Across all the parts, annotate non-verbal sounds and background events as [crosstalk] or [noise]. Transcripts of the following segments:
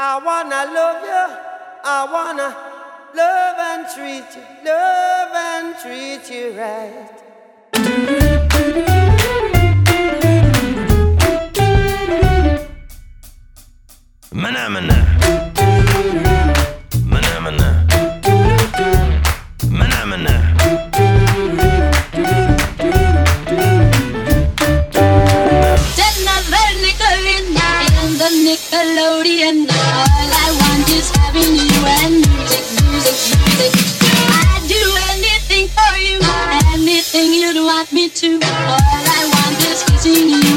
I wanna love you. I wanna love and treat you, love and treat you right. Mana mana. Nickelodeon. All I want is having you and music, music, music. I'd do anything for you, anything you'd want me to. All I want is kissing you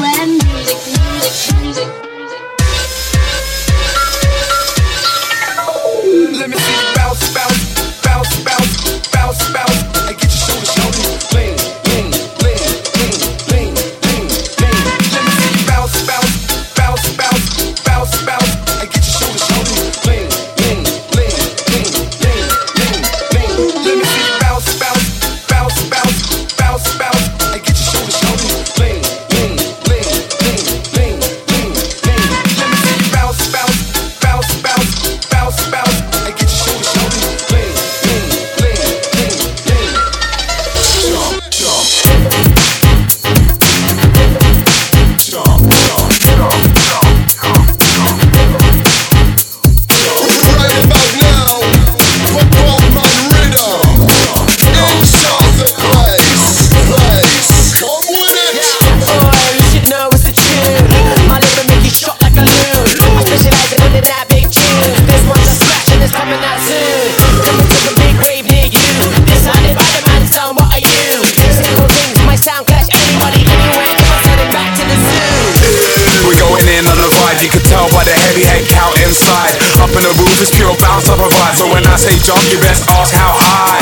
say jump, you best ask how high.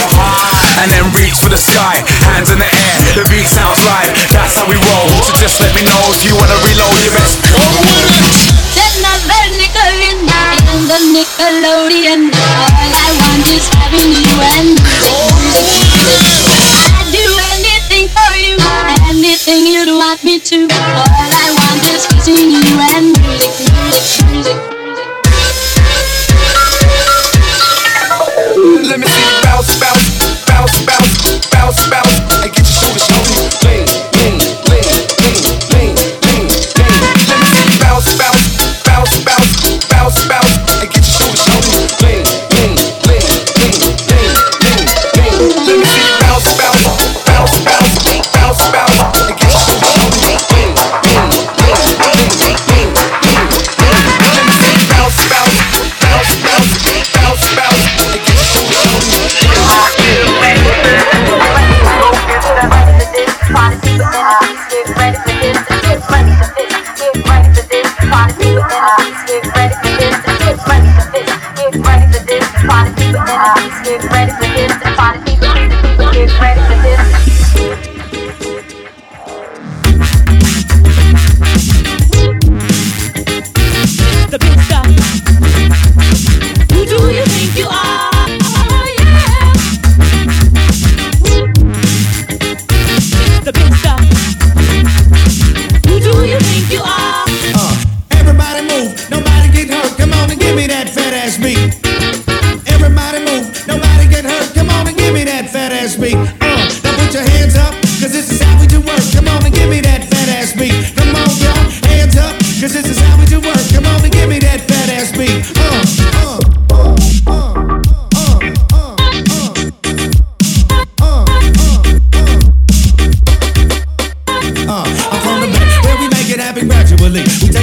And then reach for the sky, hands in the air, the beat sounds live. That's how we roll. So just let me know if you wanna reload, you best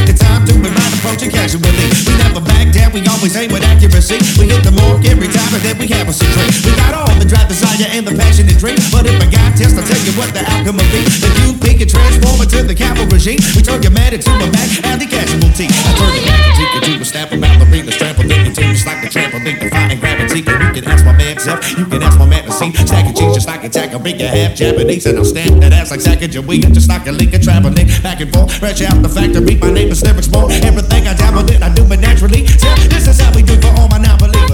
take the time to remind approach it casually. We never back down, we always aim with accuracy. We hit the mark every time and then we have a drink. We got all the drive, desire, and the passion to drink. But if I got test, I'll tell you what the outcome will be. If you pick and transform into the capital regime, we turn your man into a and the casualty. I turn the back into a snap a ballerina, trample in continues like the trampoline. You can ask my man Zeph, you can ask my man to see. Stacking cheese just like a tack, I bring you half Japanese, and I'll stand that ass like Sacagawea, just like a Lincoln traveling back and forth. Fresh out the factory, beat my name is Lyrics More. Everything I dabble in, I do it naturally. Yeah, this is how we do for all my non-believers.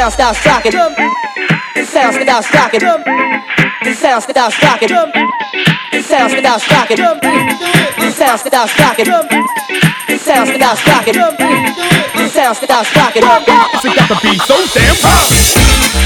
sounds without shocking. Sounds without shocking. Sounds without shocking. Sounds without shocking. Sounds without shocking. Sounds without shocking. Sounds without shocking. Sounds without shocking. It's got to be so damn hot.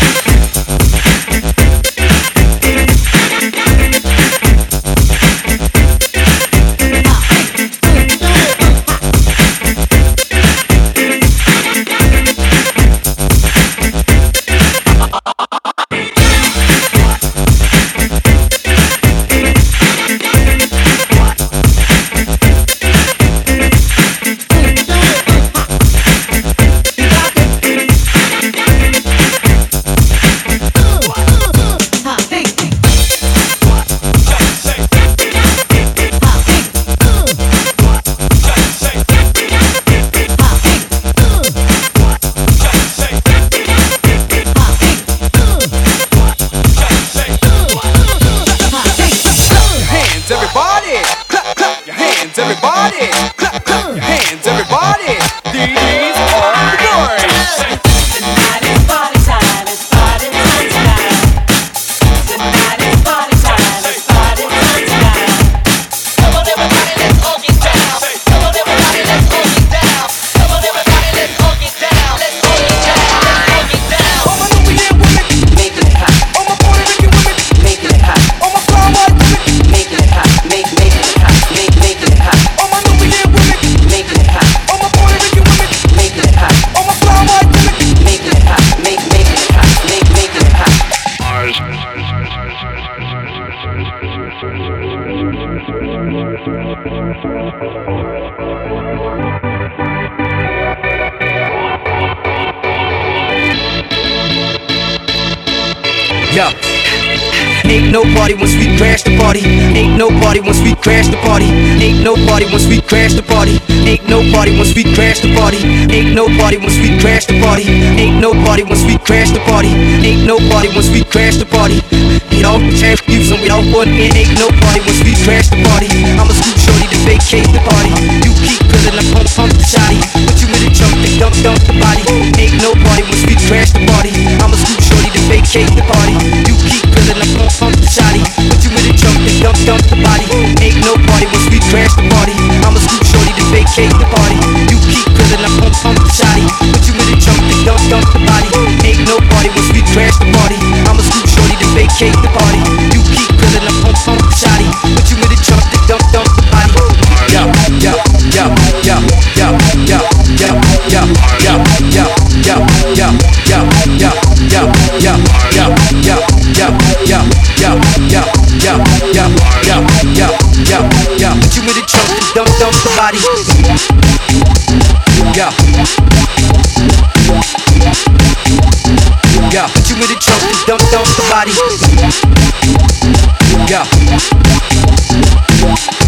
Yo. Ain't no party once we crash the party. Ain't no party once we crash the party. Ain't no party once we crash the party. Ain't no party once we crash the party. Ain't no party once we crash the party. Ain't no party once we crash the party. Ain't no party once we crash the party. We don't change views and we don't want it. Ain't no party once we crash the party. I'm a scoop shorty to vacate the party. You pillin' up pump pump the shotty. But you with a jump that dump dump the body. Ain't no party once we crash the party. I'm a scoop shorty to vacate the party. You keep pillin' up pump pump the shotty. But you with a jump that dump dump the body. Ain't no party once we crash the party. I'm a scoop shorty to vacate the party. You keep pillin' up pump pump the shotty. But you with a jump that dump dump the body. Ain't no party once we crash the party. I'm a scoop shorty to vacate the party. You keep pillin' up pump pump the shotty. But you with a jump that dump dump the body. Yo, yeah.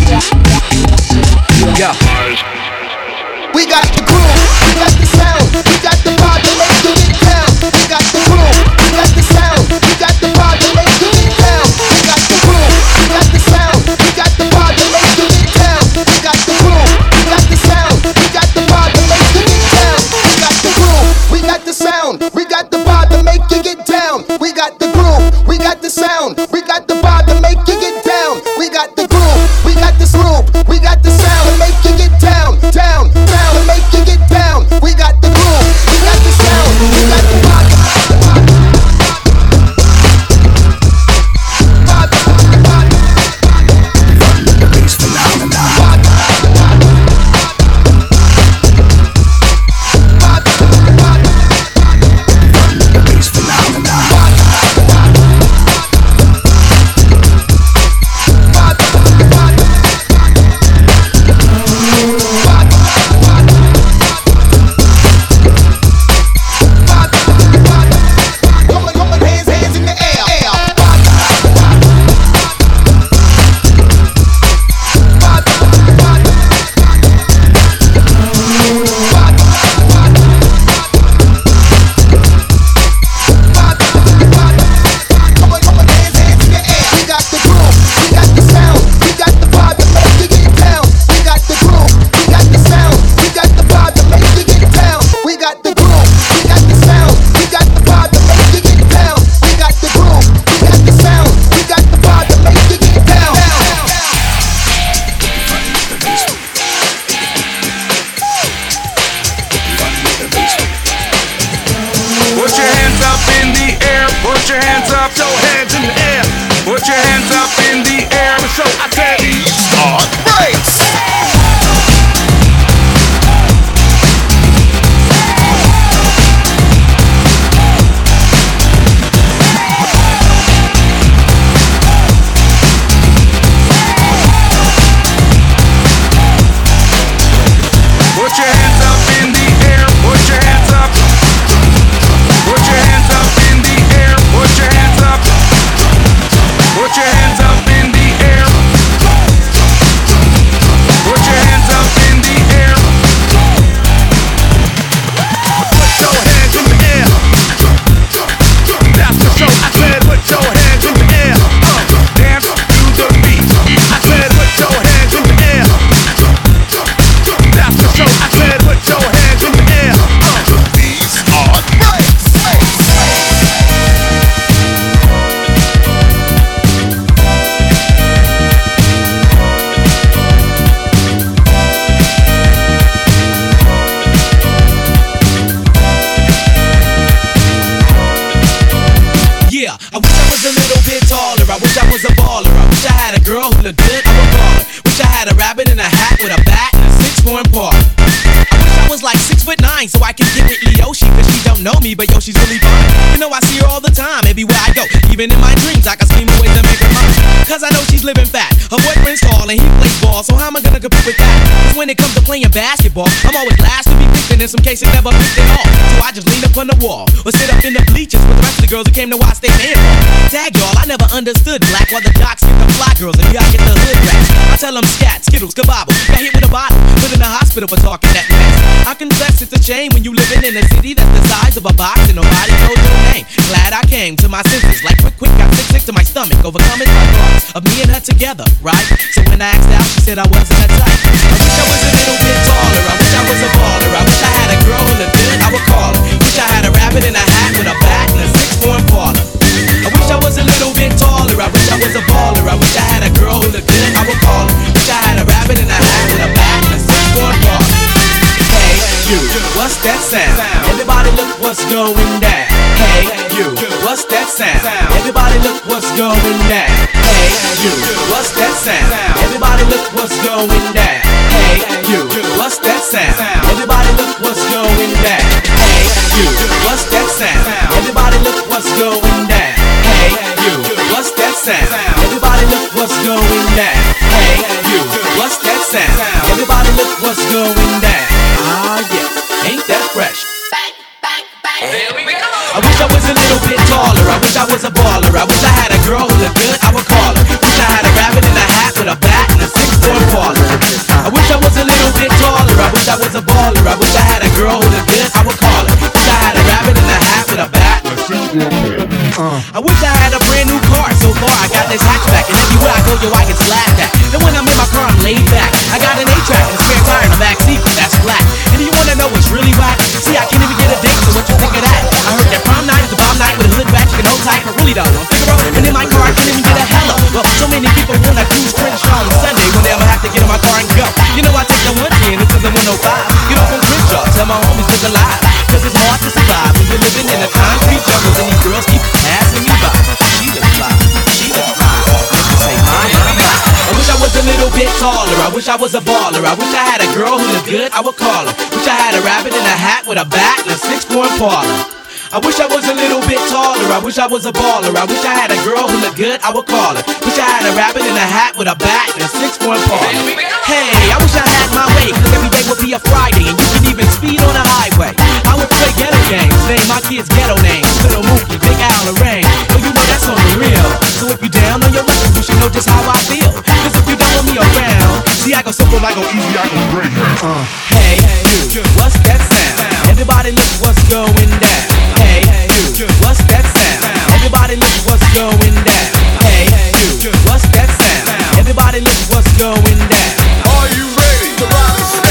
Yeah. We got the groove, we got the sound, we got the down. We got the groove, we got the sound, we got the down. We got the groove, we got the sound, we got the make you get down. We got the groove, we got the sound, we got the your hands. Playing basketball. I'm always last to be picked, and in some cases never picked at all. So I just lean up on the wall or sit up in the the the girls who came to watch their man. Tag y'all, I never understood black while the jocks get the fly girls and y'all get the hood rats. I tell them scat, skittles, kabobble. Got hit with a bottle, put in the hospital for talking that mess. I confess it's a shame when you living in a city that's the size of a box and nobody knows your name. Glad I came to my senses, like quick, quick, got sick, sick to my stomach, overcoming my thoughts of me and her together, right? So when I asked out, she said I wasn't that type. I wish I was a little bit taller. I wish I was a baller. I wish I had a girl who looked good. I would call her. Wish I had a rabbit in a hat with a bat and a six-four Impala. I wish I was a little bit taller. I wish I was a baller. I wish I had a girl who looked good. I would call her. Wish I had a rabbit in a hat with a bat and a six-four Impala. Hey, you, what's that sound? Everybody look what's going down. Hey, you, what's that sound? Everybody look what's going down. Hey, you, what's that sound? Everybody look what's going down. Hey, you, what's that sound? Everybody look what's going down. You, what's that sound? Everybody look what's going down. Hey, you, what's that sound? Everybody look what's going down. Hey, you, what's that sound? Everybody look what's going down. Ah, yeah, ain't that fresh? I wish I was a little bit taller. I wish I was a baller. I wish I had a girl who looked good. I would call her. Wish I had a rabbit in a hat with a bat and a. I wish I was a little bit taller. I wish I was a baller. I wish I had a girl who looked good, I would call her. Wish I had a rabbit in a hat with a bat. I wish I had a brand new car. So far, I got this hatchback, and everywhere I go, yo, I get slapped at. Then when I'm in my car, I'm laid back. I got an A-track and a spare tire in the back seat, that's flat. And do you wanna know what's really whack? See, I can't even get a date, so what you think of that? I heard that prom night is the bomb night with a hood ratchet and no type, but really though, on Figueroa, and in my car, I can't even get a hello. Well, so many people wanna cruise Crenshaw my car and go. You know, I take the 110 into the 105. Get off on Crenshaw, tell my homies look alive. Cause it's hard to survive when you're living in a concrete jungle and these girls keep passing me by. She look fly, she look fly. Niggas say, my, my, my. I wish I was a little bit taller. I wish I was a baller. I wish I had a girl who looked good, I would call her. Wish I had a rabbit in a hat with a bat and a six-four Impala. I wish I was a little bit taller. I wish I was a baller. I wish I had a girl who looked good, I would call her. Wish I had a rabbit in a hat with a bat and a six-four Impala. Hey, I wish I had my way, cause every day would be a Friday and you can even speed on the highway. I would play ghetto games, name my kids ghetto names. Little Mookie, Big Al, and Rain. Well, you know that's on the real. So if you down on your luck, you should know just how I feel. Cause if you don't want me around, see, I go simple, I go easy, I go great. Uh, hey, you, what's that sound? Everybody look what's going down. Hey, you, what's that sound? Everybody look what's going down. Hey, you, what's that sound? Everybody look what's going down. Are you ready to rock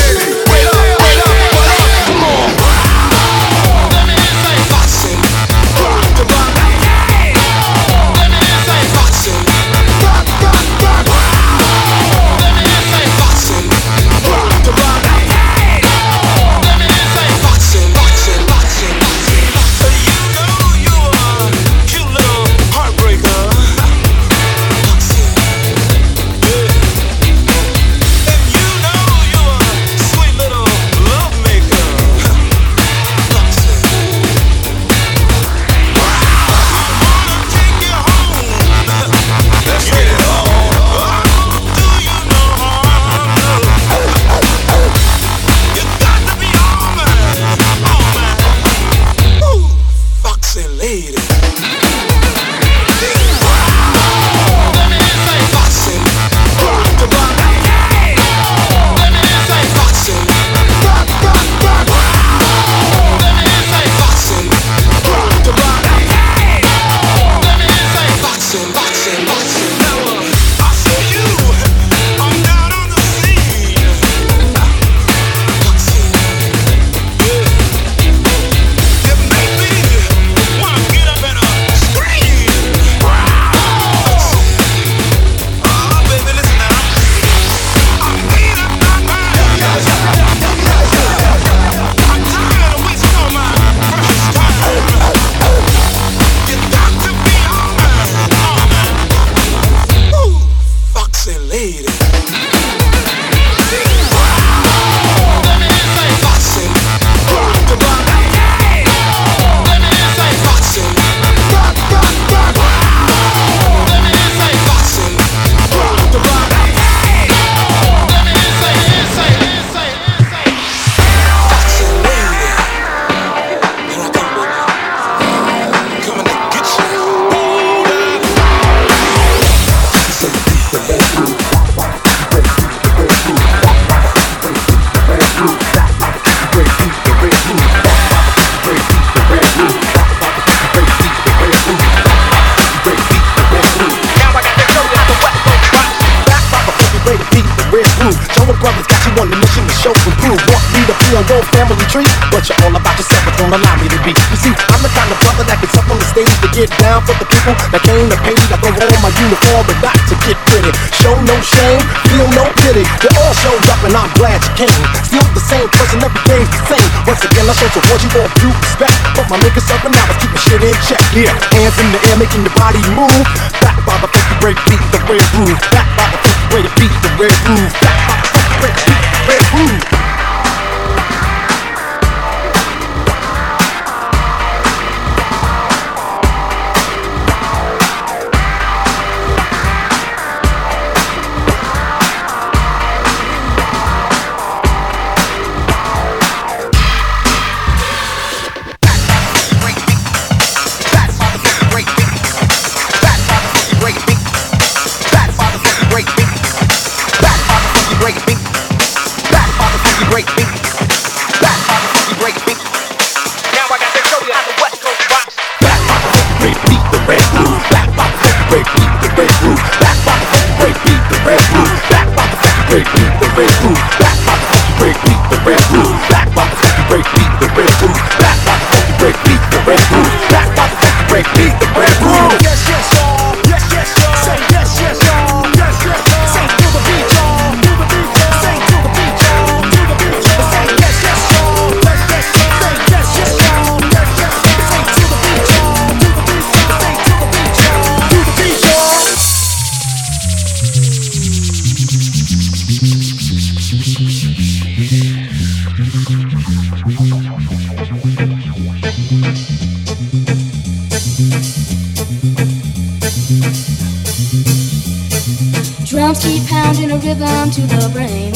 Drums keep pounding a rhythm to the brain.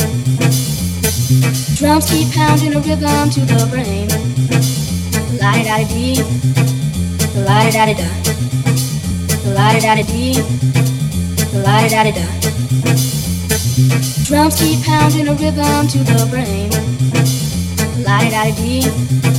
Drums keep pounding a rhythm to the brain. Light out of D, light out of da, light out of D, light out of da. Drums keep pounding a rhythm to the brain. Light out of D.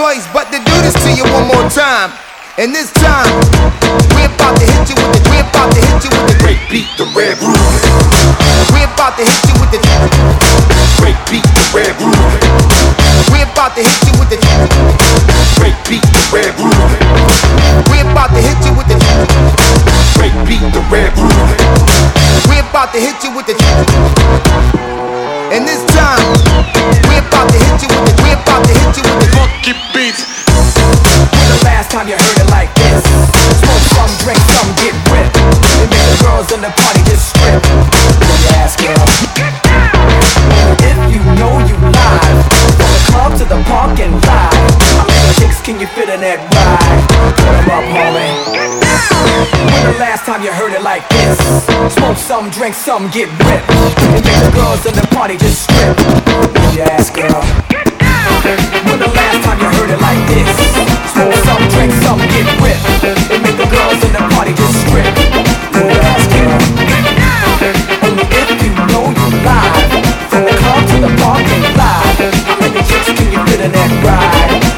choice but to do this to you one more time. And this time, we about to hit you with the, we about to hit you with the great beat, the red room. We about to hit you with the great beat, the red room. We about to hit you with the great beat, the red room. We about to hit you with the great beat, the red room. We about to hit you with the time you heard it like this? Smoke some, drink some, get ripped. And make the girls in the party just strip. When you ask girl, if you know you live, from the club to the park and live. How many chicks can you fit in that ride? Put 'em up, homie. When the last time you heard it like this? Smoke some, drink some, get ripped. And make the girls in the party just strip. When you ask girl. When the last time you heard it like this? Some, drink some, get ripped. Make the girls in the party just strip. Ask girl. Only if you know. From the club to the park and live. How many chicks can you in that ride?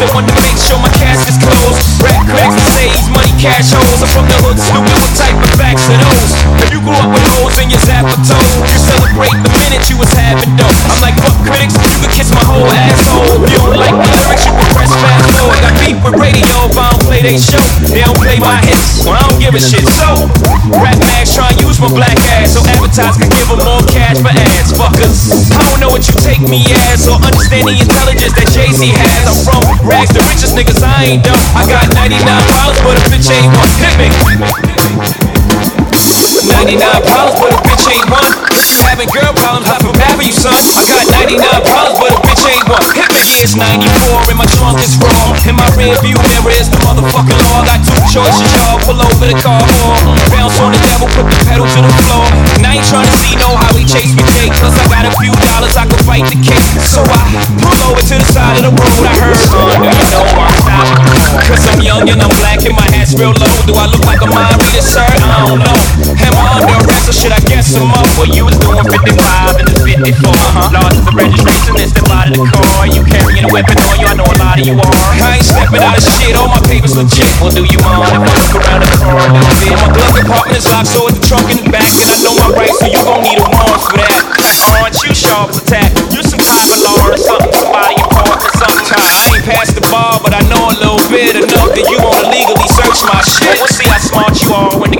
That want to make sure my casket's closed. Rap critics that say he's money cash holes. I'm from the hood, stupid. What type of facts are those? If you grew up with holes in your zapper toe, you celebrate the minute you was having dough. I'm like, fuck critics, you could kiss my whole asshole. If you don't like the lyrics, you can press fast forward. Got beef with radio if I don't play they show. They don't play my hits, well I don't give a shit. So, rap mags try and use my black ass so advertisers can give them more cash for ads. Fuckers, I don't know what you take me as or understand the intelligence that Jay Z has. Niggas. I ain't dumb. I got 99 problems, but a bitch ain't one. Hit me. 99 problems, but a bitch ain't one. If you having girl problems, I bad for you, son. I got 99 problems, but a bitch ain't one. Hit me. Yeah, it's 94 and my trunk is raw. In my rear view mirror is the motherfucking law. Got two choices, y'all. Pull over the car or bounce on the devil, put the pedal to the floor. And I ain't trying to see no how he chase me, Jake. Cause I got a few dollars, I can fight the case. So I pull over to the side of the road. I heard, son, you know I'm stopping? Cause I'm young and I'm black and my hat's real low. Do I look like a mind reader, sir? I don't know. Am under arrest or should I guess I'm up? Well, you was doing 55 and it's 54. Uh-huh. Lost the registration and step out of the car. You carrying a weapon on you, I know a lot of you are. I ain't stepping out of shit, all my papers legit. Well, do you mind if I look around the car a little bit? My glove compartment is locked, so it's the trunk in the back. And I know my rights, so you gon' need a warrant for that. Aren't you sharp attack? You some private law or something, somebody important or something. I ain't past the bar, but I know a little bit enough that you wanna legally search my shit. We'll see how smart you are when the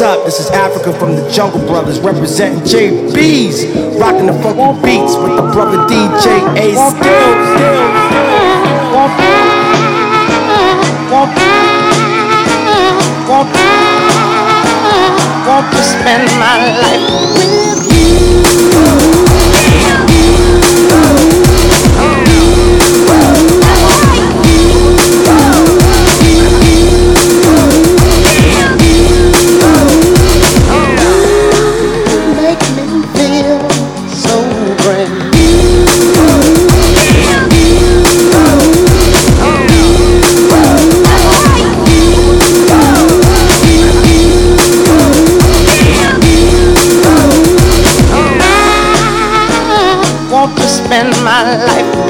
Up? This is Afrika from the Jungle Brothers representing JB's. Rocking the fucking beats with the brother DJ A Skills. Want to spend my life life.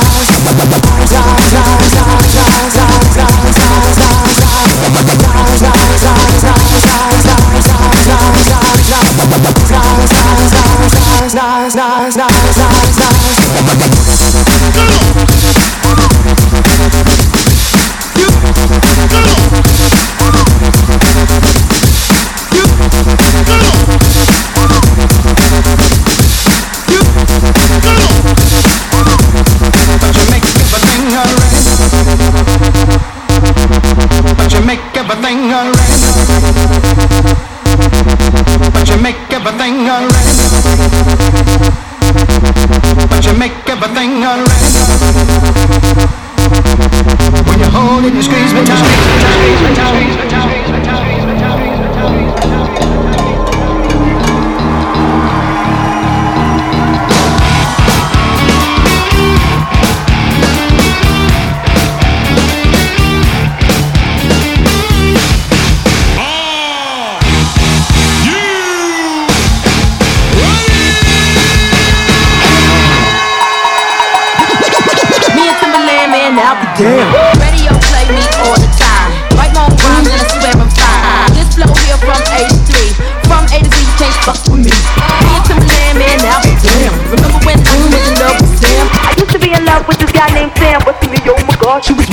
nice, nice, nice, nice, nice, nice. Squeeze me tight.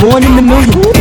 One in a million.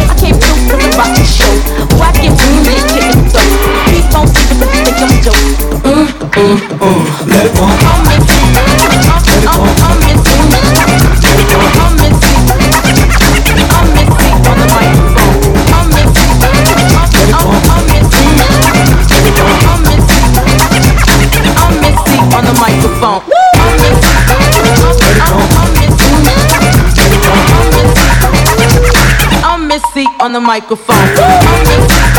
The microphone. I'm.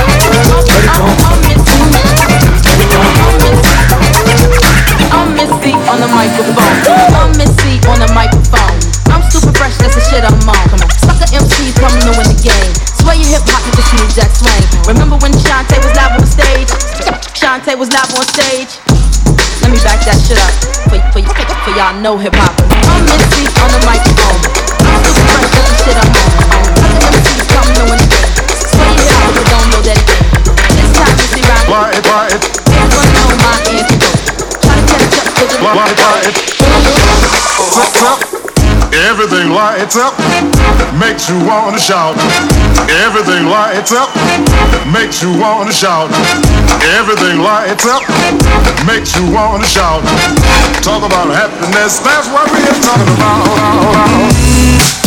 I'm Missy on the microphone. I'm Missy on the microphone. I'm super fresh, that's the shit I'm on. Come on. Sucker MCs coming to win the game. Swear you hip hop, you just smooth Jack Swain. Remember when Shanté was live on stage? Shanté was live on stage. Let me back that shit up for, for, for y'all know hip hop. I'm Missy on the microphone. Everything lights up, makes you wanna shout. Everything lights up, makes you wanna shout. Everything lights up, makes you wanna shout. Talk about happiness, that's what we're talking about.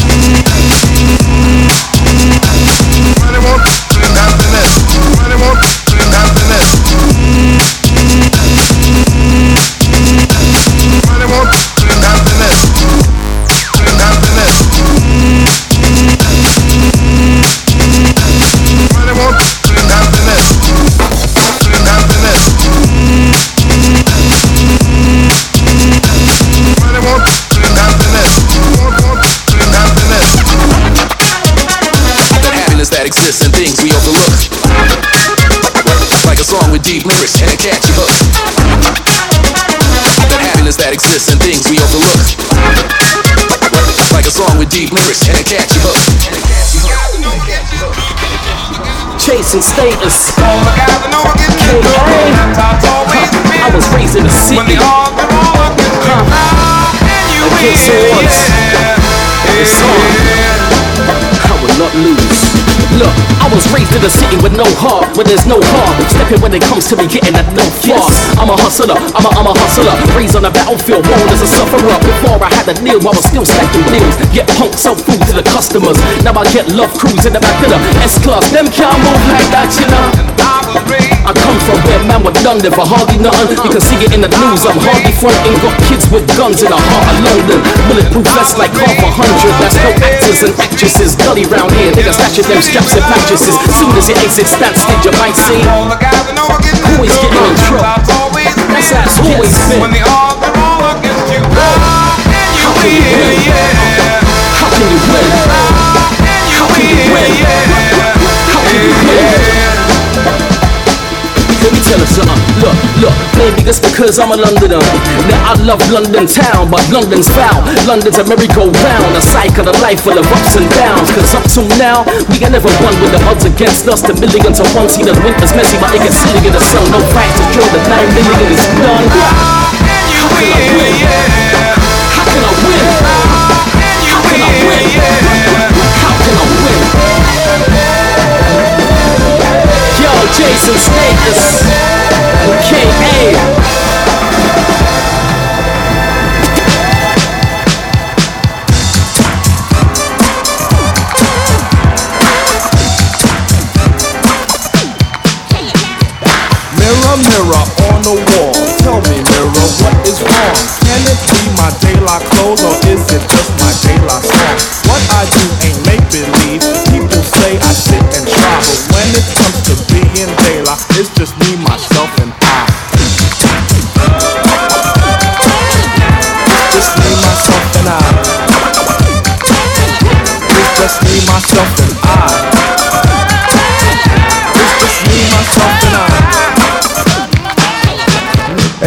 Song with deep lyrics and a catchy hook. Chasing status. I was raised in the city. Against the odds. It's on. I will not lose. Look, I was raised in a city with no heart, where there's no heart. Stepping when it comes to me getting that no fast. I'm a hustler, I'm a, I'm a hustler. Raised on the battlefield, born as a sufferer. Before I had a kneel, I was still stacking bills. Get punk, sell food to the customers. Now I get love crews in the back of the S-Class. Them can't move like that, you know. I come from where man were done there for hardly nothing. You can see it in the news. I'm hardly fronting. Got kids with guns in the heart of London. Bulletproof vests like half a hundred. That's no actors. and actresses. Gully round here, niggas snatching them straps and. Soon as it exits that stage, you might see. Always getting in trouble. That's how it's always been. When the odds are all against you, How can you win? How can you win? How can you win? How can you win? Let me tell you something. Look, look, maybe it's because I'm a Londoner. Now I love London town, but London's foul. London's a merry-go-round, a cycle of life full of ups and downs. Cause up till now, we can never won with the odds against us. The million to one, see the winter's messy, but it gets silly in the sun. No fight to draw the nine million is done. How can I win? Chasing Status, K.A.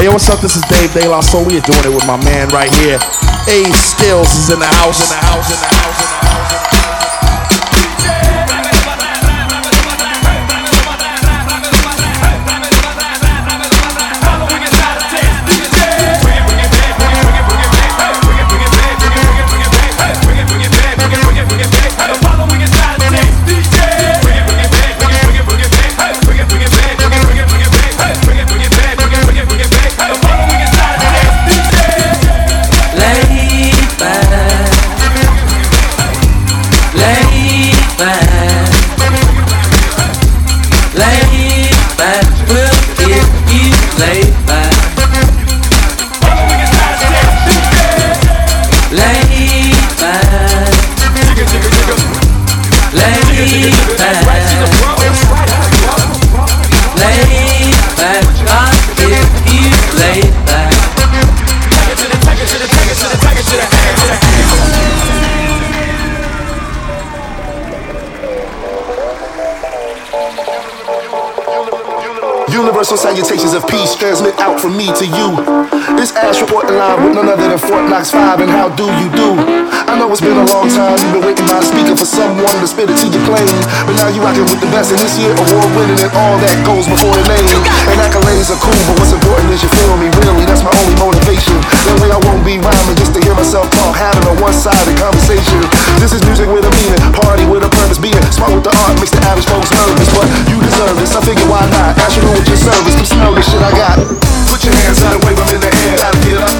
Hey, what's up? This is Dave De La Soul. We are doing it with my man right here. A-Skillz is in the house, in the house, in the house, in the house. Transmit out from me to you. This reporting live with none other than Fort Knox 5, and how do you do? I know it's been a long time, you've been waiting by the speaker for someone to spit it to your plane. But now you rocking with the best, and this year award winning, and all that goes before the name. And accolades are cool, but what's important is you feel me, really, that's my only motivation. That way I won't be rhyming just to hear myself talk, having a one-sided conversation. This is music with a meaning, party with a purpose, being smart with the art makes the average folks nervous, but you deserve this. I figure why not? You with your service, come smell this shit I got. Put your hands out, and wave them in the air. Gotta get up,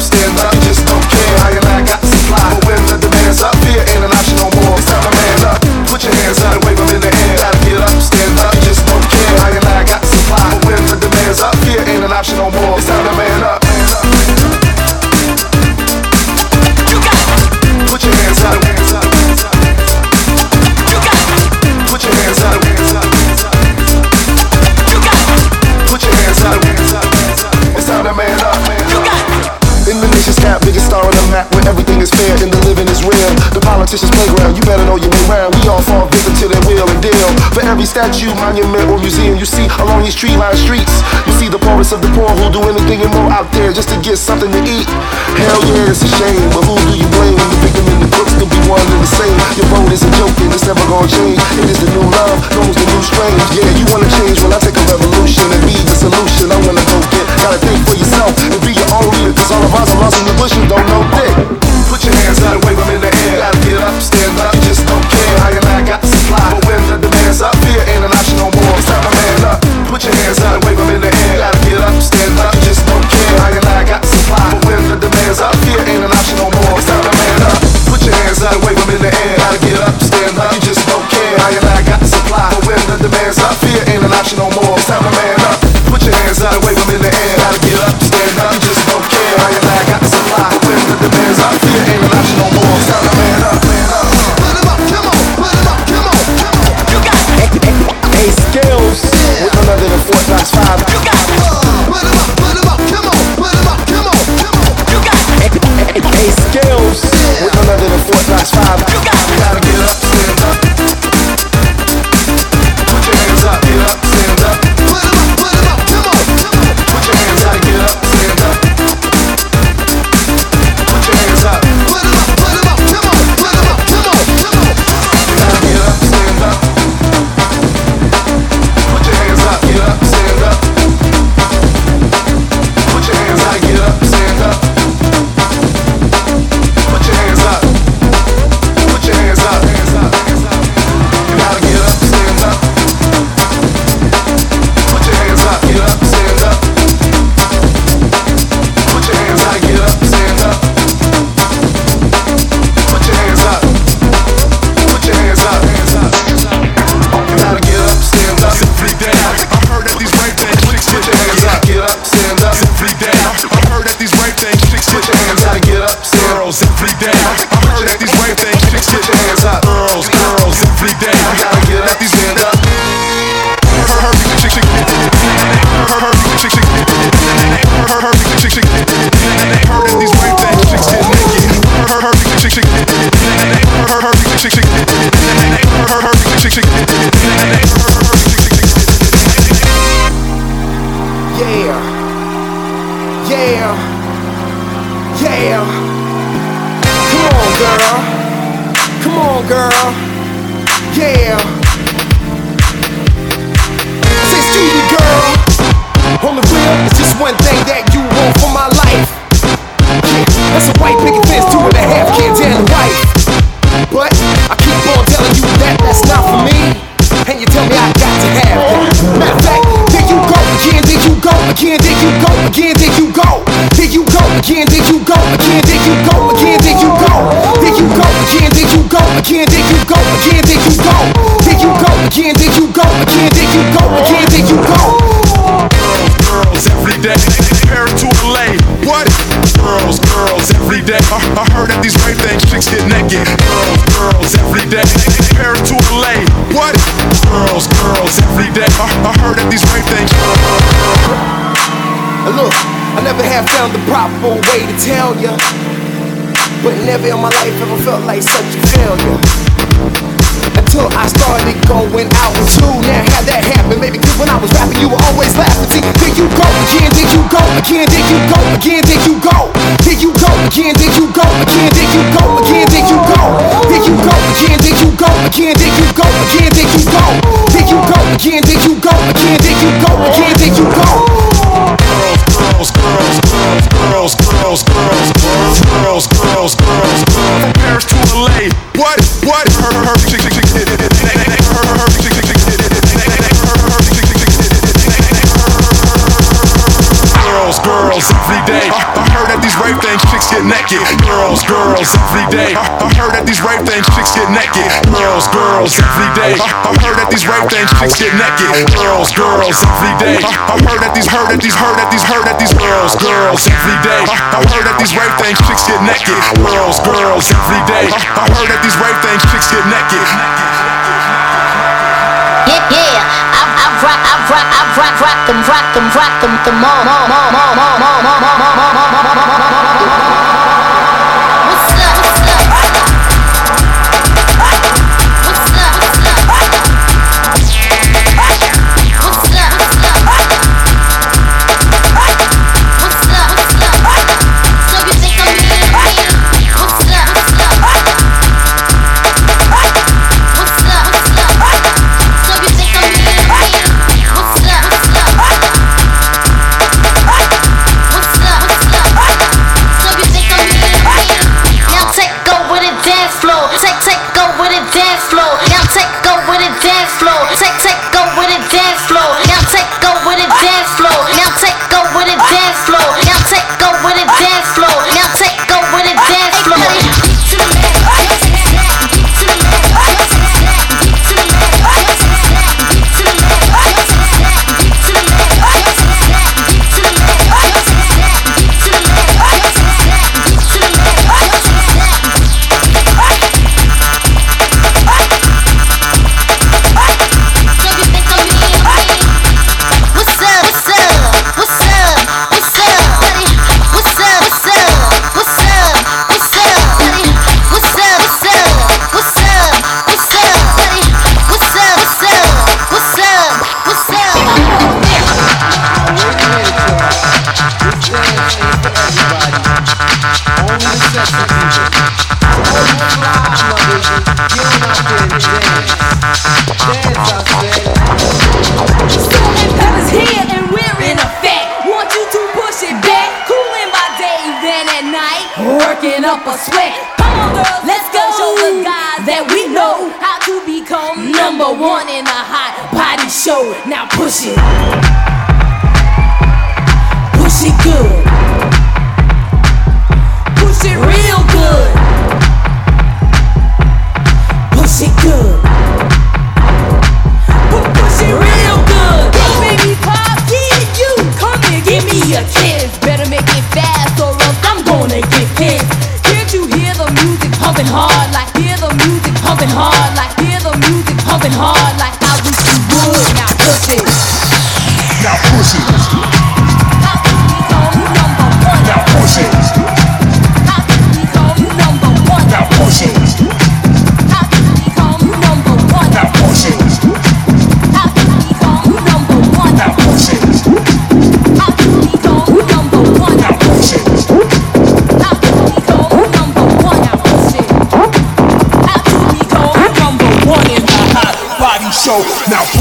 poor who do anything and more out there just to get something to eat. Hell yeah, it's a shame, but who do you blame when the victim and the crook still be one and the same? Your vote is a joke and it's never gonna change. It is the new love, knows the new strange. Yeah, you wanna change, well I take a revolution and be the solution. I wanna go get, gotta think for yourself and be your own leader, cause all of us are lost in the bush and don't know dick. Put your hands out, Look, I never have found the proper way to tell ya. But never in my life ever felt like such a failure. Until I started going out with you. Now how that happened, maybe cause when I was rapping you were always laughing. See, there you go again, there you go again, there you go again, there you go. There you go again, there you go again, there you go again, there you go. There you go again, there you go again, there you go again, there you go. There you go again, there you go again, there you go again, there you go. Girls, girls, girls, girls, girls, girls, girls, girls, girls, girls, girls. From Paris to LA. What? What? Her, her, her, chick, chick, chick, chick, chick, chick, chick, chick, her, her, chick, chick, chick, chick, chick, chick, chick, her, her, chick, chick, chick, chick, chick, Girls, girls, every day. These rave things, chicks get naked. Girls, girls, every day. I, heard at these rave things, chicks get naked. Girls, girls, every day. I, heard at these rave things, chicks get naked. Girls, girls, every day. I, heard at these, heard at these, heard at these, heard at these girls, girls, every day. I, heard at these rave things, chicks get naked. Girls, girls, every day. I, heard at these rave things, chicks get naked. Yeah, yeah. I, I rock, I rock, I rock, rock them, rock them, rock them, the more, more, more, more, more, more, more, more, more, more, more, more, more, more, more. What's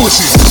Now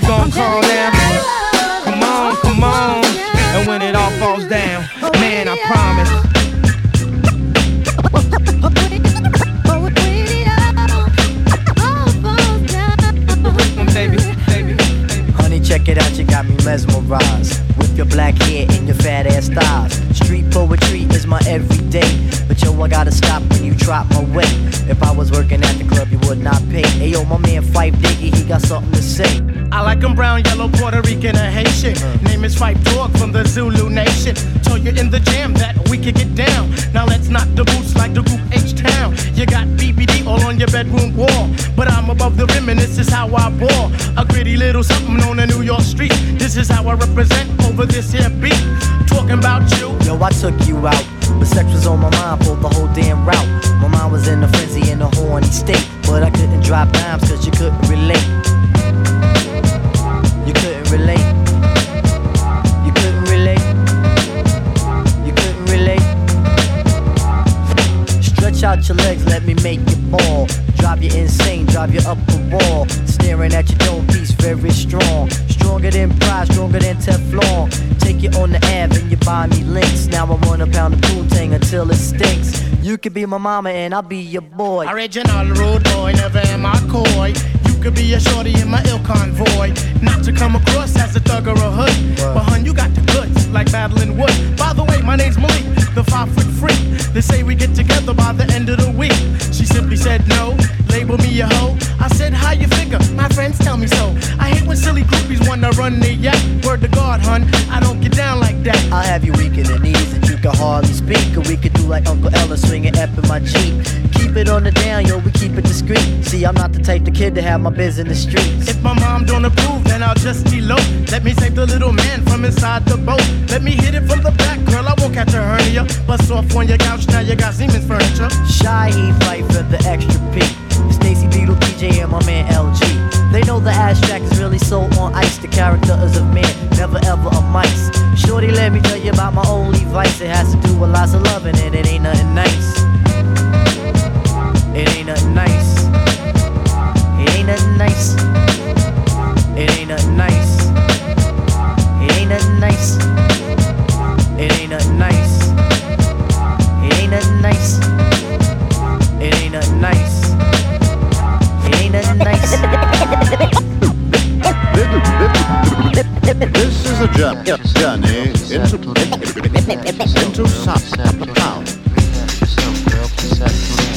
down, you gonna call now? Come on, come on. And when it all falls down, man, I promise. Honey, check it out, you got me mesmerized. With your black hair and your fat ass thighs. Street poetry is my everyday. But yo, I gotta stop when you drop my way. If I was working at the club, you would not pay. Hey yo, my man Fife Diggy, he got something to say. I like like 'em brown, yellow, Puerto Rican, or Haitian. Uh-huh. Name is Fife Dog from the Zulu Nation. Told you in the jam that we could get down. Now let's knock the boots like the group H Town. You got BBD all on your bedroom wall. But I'm above the rim and this is how I ball. A gritty little something on the New York street. This is how I represent over this here beat. Talking about you. Yo, I took you out. But sex was on my mind for the whole damn route. My mind was in a frenzy in a horny state. But I couldn't drop dimes cause you couldn't relate. Relate. You couldn't relate. You couldn't relate. Stretch out your legs, let me make you ball. Drive you insane, drive you up the wall. Staring at your dome piece, very strong. Stronger than pride, stronger than Teflon. Take you on the Ave and you buy me links. Now I wanna pound the poontang until it stinks. You could be my mama and I'll be your boy. Original rude boy, never am I coy. Could be a shorty in my ill convoy. Not to come across as a thug or a hood. But hun, you got the goods, like battling wood. By the way, my name's Malik, the five foot freak. They say we get together by the end of the week. She simply said no, label me a hoe. I said, how you figure? My friends tell me so. I hate when silly groupies wanna run their yak. Word to God, hun, I don't get down like that. I'll have you weak in the knees and you can hardly speak. Or we could do like Uncle Ella swinging F in my Jeep. Keep it on the down, yo, we keep it discreet. See, I'm not the type of kid to have my biz in the streets. If my mom don't approve, then I'll just elope. Let me save the little man from inside the boat. Let me hit it from the back, girl. I won't catch a hernia. Bust off on your couch, now you got Seaman's furniture. Shy he fight for the extra P. Stacy Beetle, PJ, and my man LG. They know the ass track is really so on ice. The character is a man, never ever a mice. Shorty, let me tell you about my only vice. It has to do with lots of loving, and it ain't nothing nice. It ain't nothing nice. It ain't nothing nice. It ain't nothing nice. It ain't nothing nice. It ain't nothing nice. It ain't nothing nice. It ain't nothing nice. It ain't nothing nice. This is a journey, journey into, into sound. This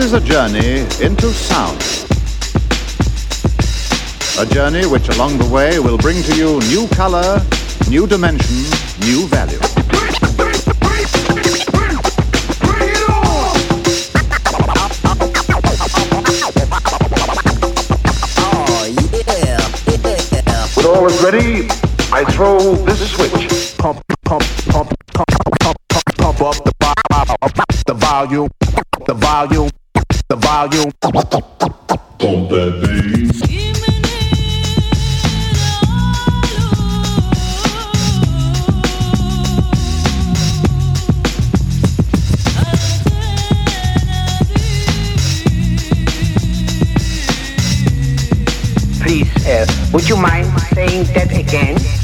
is a journey into sound. A journey which along the way will bring to you new color, new dimension, new value. When all is ready, I throw this switch. Pump, pump, pump, pump, pump, pump, pump up the, vo- the volume, the volume, the volume. Pump that bass. Please, uh, would you mind saying that again?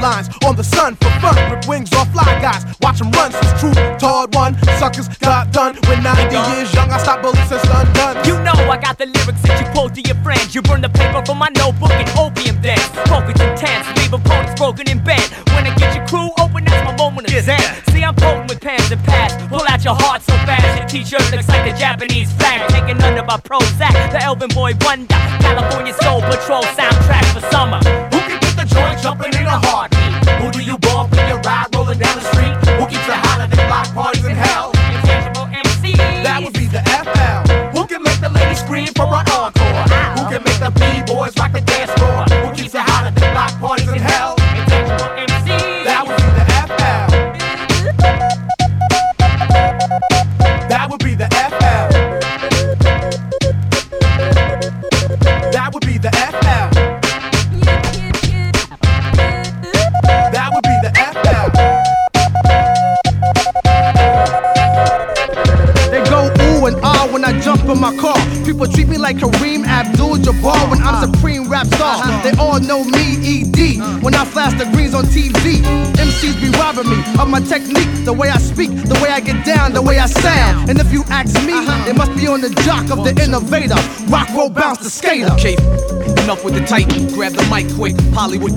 Shines, through tan lines on the sun for fun. Rip wings off fly guys, watch them run. Since true, toward one, suckers got done. When 90 years young, I stopped bullets and stun guns. You know I got the lyrics that you quote to your friends. You burn the paper from my notebook and opium dance. Focus intense, leave opponents broken in bed. When I get your crew open, that's my moment of zen. See, I'm potent with pens and pads. Pull out your heart so fast, your t-shirt looks like the Japanese flag. Taking under my Prozac, the Elvin Boy Wonder. California Soul Patrol soundtrack on TV, MCs be robbing me of my technique, the way I speak, the way I get down, the way I sound. And if you ask me, uh-huh. it must be on the jock of the innovator. Rock, roll, bounce, the skater. Okay, enough with the tight. Grab the mic quick. Hollywood,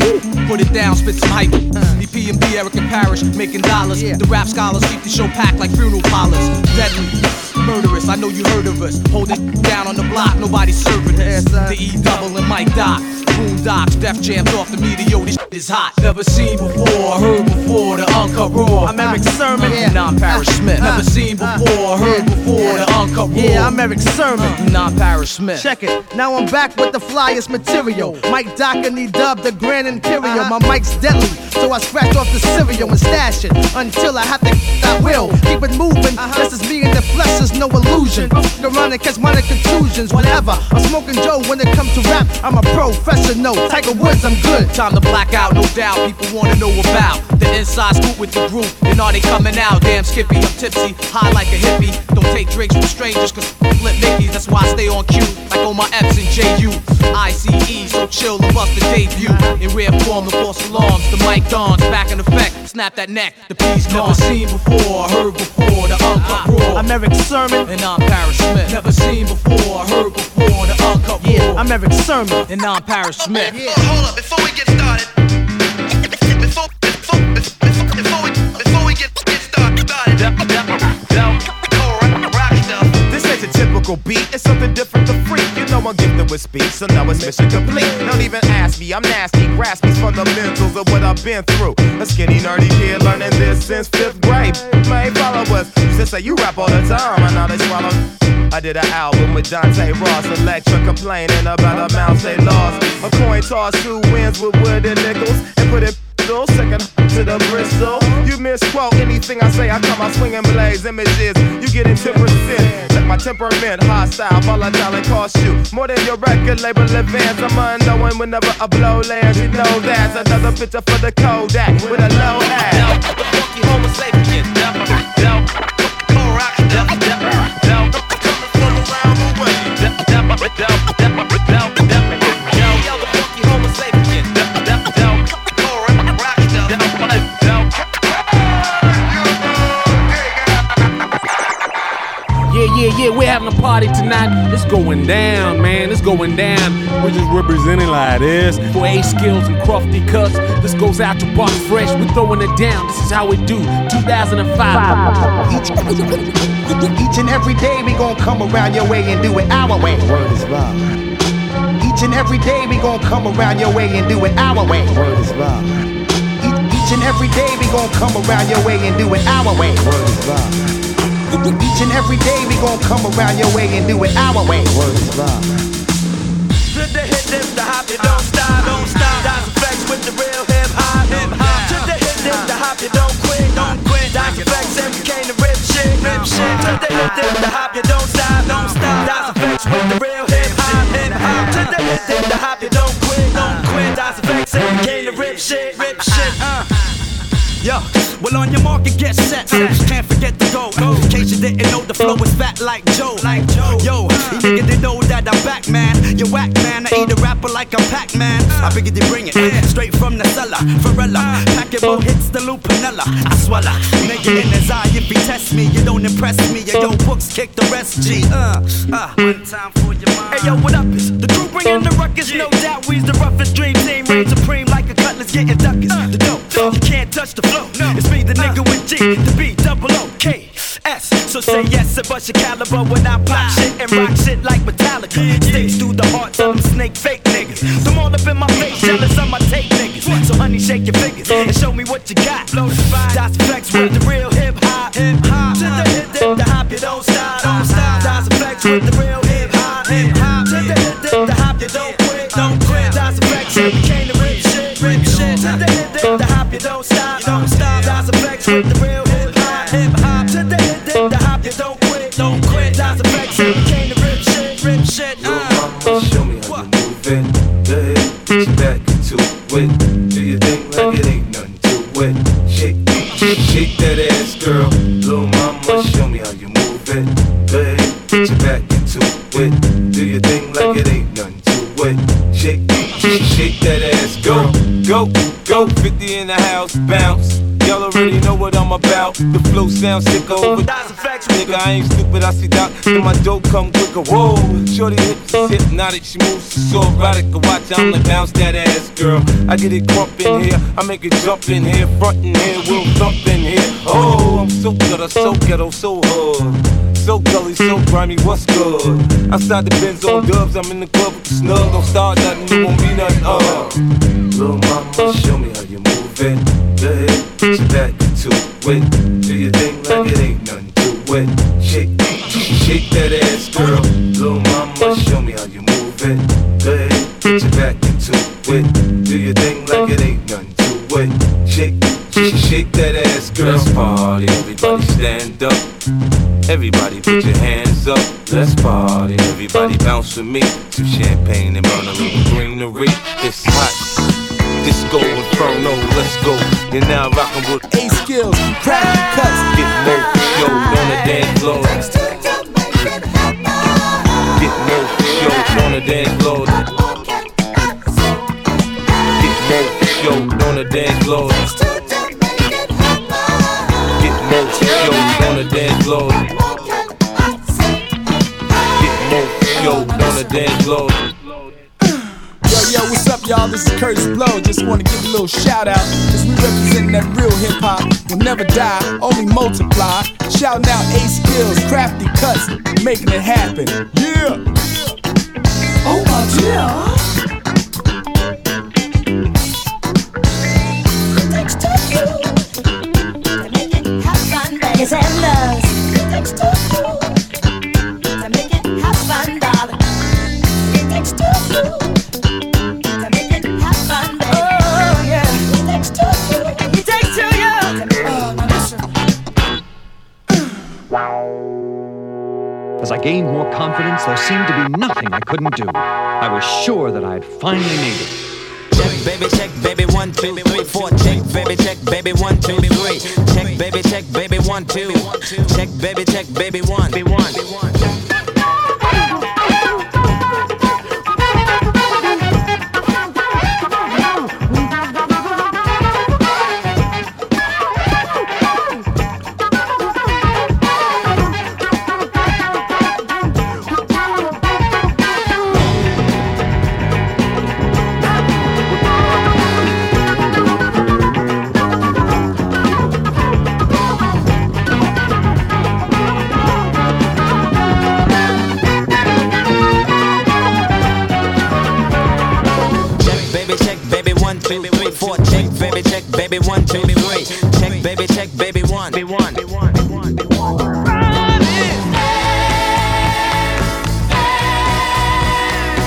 put it down, spit some hype. Uh-huh. DP and B, Erick and Parrish, making dollars. The rap scholars keep the show packed like funeral parlors. Deadly, murderous. I know you heard of us. Hold it down on the block, nobody serving us. The E double and Mike Doc. Boondocks, Def Jams off the meteor. Is hot. Never seen before, heard before. The Uncut Raw. I'm Erick Sermon. Yeah. Non Parrish uh, Smith. Never uh, seen uh, before, heard before. The Uncut Raw. Yeah, I'm Erick Sermon. Non Parrish Smith. Check it. Now I'm back with the flyest material. Mike Doc and he dubbed the Grand Imperial. Uh-huh. My mic's deadly, so I scratch off the cereal and stash it until I have to. I will keep it moving. Uh-huh. This is me in the flesh, there's no illusion. Around and catch minor contusions, whatever. I'm smoking Joe when it comes to rap. I'm a professional. Tiger Woods, I'm good. Time to black out, no doubt. People wanna know about the inside scoop with the group. And are they coming out? Damn Skippy, I'm tipsy, high like a hippie. Don't take drinks from strangers, cause flip Mickey's. That's why I stay on cue, like on my F's and JU. ICE, so chill and bust the debut. In rare form, the false alarms, the mic dawns, back in effect. Snap that neck, the piece never seen before, heard before, the uncut raw. I'm Erick Sermon. And I'm Parrish Smith. Never seen before, heard before, the uncut raw. Yeah, I'm Erick Sermon. And I'm Parrish Smith. Yeah. Hold up, before we get started. Beat, it's something different to freak. You know I'm gifted with speech, so now it's mission complete. Don't even ask me, I'm nasty, grasp these fundamentals of what I've been through. A skinny, nerdy kid learning this since fifth grade. My followers used to say you rap all the time, and now they swallow. I did an album with Dante Ross, Elektra complaining about amounts they lost. A coin toss, two wins with wood and nickels, and put it Bristol, second to the Bristol. You misquote anything I say, I come out swinging blaze images. You get in 10%. Check my temperament, hostile, volatile, and cost you more than your record label advance. I'm unknowing whenever a blow lands. You know that's another picture for the Kodak with a low ass. Homo sapien. It's going down, man. It's going down. We're just representing like this. For A-Skillz and Krafty Kuts. This goes out to Box Fresh. We're throwing it down. This is how we do. 2005. Each, [laughs] each and every day we gon' come around your way and do it our way. Word is love. Each and every day we gon' come around your way and do it our way. Word is love. Each and every day we gon' come around your way and do it our way. Word is love. Each and every day we gon' come around your way and do it our way. Word is love. To the hit, them the hop, you don't stop, don't stop. Dice effects with the real hip hop, hip hop. To the hit, them the hop, you don't quit, don't quit. Dice effects, MK the rip shit, rip shit. To the hit, them the hop, you don't stop, don't stop. Dice effects with the real hip hop, hip hop. To the hit, them the hop, you don't quit, don't quit. Dice effects, MK the rip shit, rip shit. Uh. Yo, well on your market, get set. Can't forget to go. Mm. In case you didn't know, the flow is fat like Joe. Like Joe. Yo, mm. nigga know that i'm back man. You whack man, I eat a rapper like a Pac Man. Mm. I figured you bring it straight from the cellar. Varela, pack it more hits the loop, Lupinella. I swallow, nigga in his eye. If he test me, you don't impress me. Yo, yo, books kick the rest. G, uh, uh. One time for your mind. Hey yo, what up? Is the crew bringing the ruckus? No doubt, we's the roughest dream team. Reign supreme like a cutlass getting duckers. The dope, you can't touch the flow. No, it's me, the nigga with G, the B, double O, K. S. So say yes and bust your caliber when I pop shit and rock shit like Metallica. Sticks through the hearts of them snake fake niggas. Them all up in my face, jealous of my tape niggas. So honey, shake your fingers and show me what you got. That's flex with the real hip hop. Hip hop. To the hip dip, the hop, you don't stop. Don't stop. That's flex with the real hip hop. Hip hop. To the hip dip, the hop, you don't quit. Don't quit. That's flex That's flex the real hip hop. Hip hop. To the hip dip, the hop, you don't quit. Don't quit. That's flex with the came to rip shit. Rip shit. Uh. Show me how you move it. Go ahead, put your back into it. Do like it ain't nothing to it. Shake, shake that ass, girl. Little mama, show me how you move it. Go ahead, put your back into it. Do like it ain't nothing to it. Shake, shake that ass, girl. Go, go, 50 in the house, bounce. Y'all already know what I'm about. The flow sounds sick over. Nigga, I ain't stupid, I see that. So my dope come quicker. Whoa, shorty hips is hypnotic, she moves so erotic. Watch, I'm going to bounce that ass, girl. I get it crump in here, I make it jump in here, front in here, we'll thump in here. Oh, I'm so ghetto, so ghetto, so hood. So gully, so grimy, what's good? Outside the Benz on dubs, I'm in the club with the snug. Don't start nothing, it won't be nothing. Uh. Little mama, show me how you move it. Ahead, put your back into it. Do your thing like it ain't nothing to it. Shake, shake that ass, girl. Little mama, show me how you move it. Go ahead, put your back into it. Do your thing like it ain't nothing to it. Shake, shake that ass, girl. Let's party, everybody stand up. Everybody put your hands up. Let's party, everybody bounce with me. Some champagne and burn a little greenery. It's hot. Disco Inferno, let's go. You're now rocking with A skills, Krafty Kuts. Get more for show on the dance floor. Get more for show on the dance floor. Get more for show on the dance floor. Get more for show on the dance floor. Get more for show on the dance floor. Yo, what's up, y'all? This is Kurtis Blow. Just want to give a little shout out. Cause we representing that real hip hop. We'll never die, only multiply. Shouting out A skills, Krafty Kuts, making it happen. Yeah! Oh my dear! Couldn't do. I was sure that I had finally made it. Check, baby, check, baby, one, two, three, four. Check, baby, check, baby, one, two, three. Check, baby, check, baby, one, two. Check, baby, check, baby, one. Check, baby, check, baby, one, two, three. Check, baby, check, baby, one.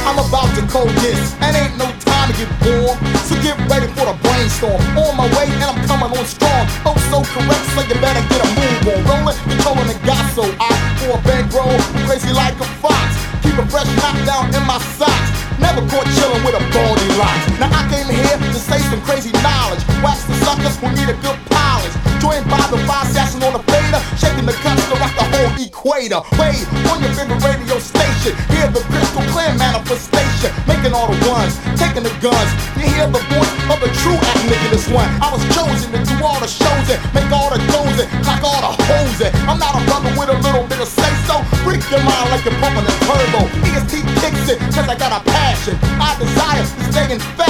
I'm about to code this, and ain't no time to get bored. So get ready for the brainstorm. On my way, and I'm coming on strong. Oh, so correct, so you better get a move on. Rolling, controlling the gas, so I for a bankroll, crazy like a fox. Keep a fresh knockdown in my socks. Never caught chillin' with a baldy lot. Now I came here to say some crazy knowledge. Suckers who need a good polish. Joined by the assassin on the fader, shaking the cuts to rock the whole equator. Wait, on your favorite radio station, hear the crystal clear, manifestation. Making all the ones, taking the guns. You hear the voice of the true act nigga this one. I was chosen to do all the shows and make all the goals and clock all the hoes and I'm not a brother with a little bit of say so. Freak your mind like you're pumping a turbo. EST kicks it cause I got a passion. I desire to stay in fashion.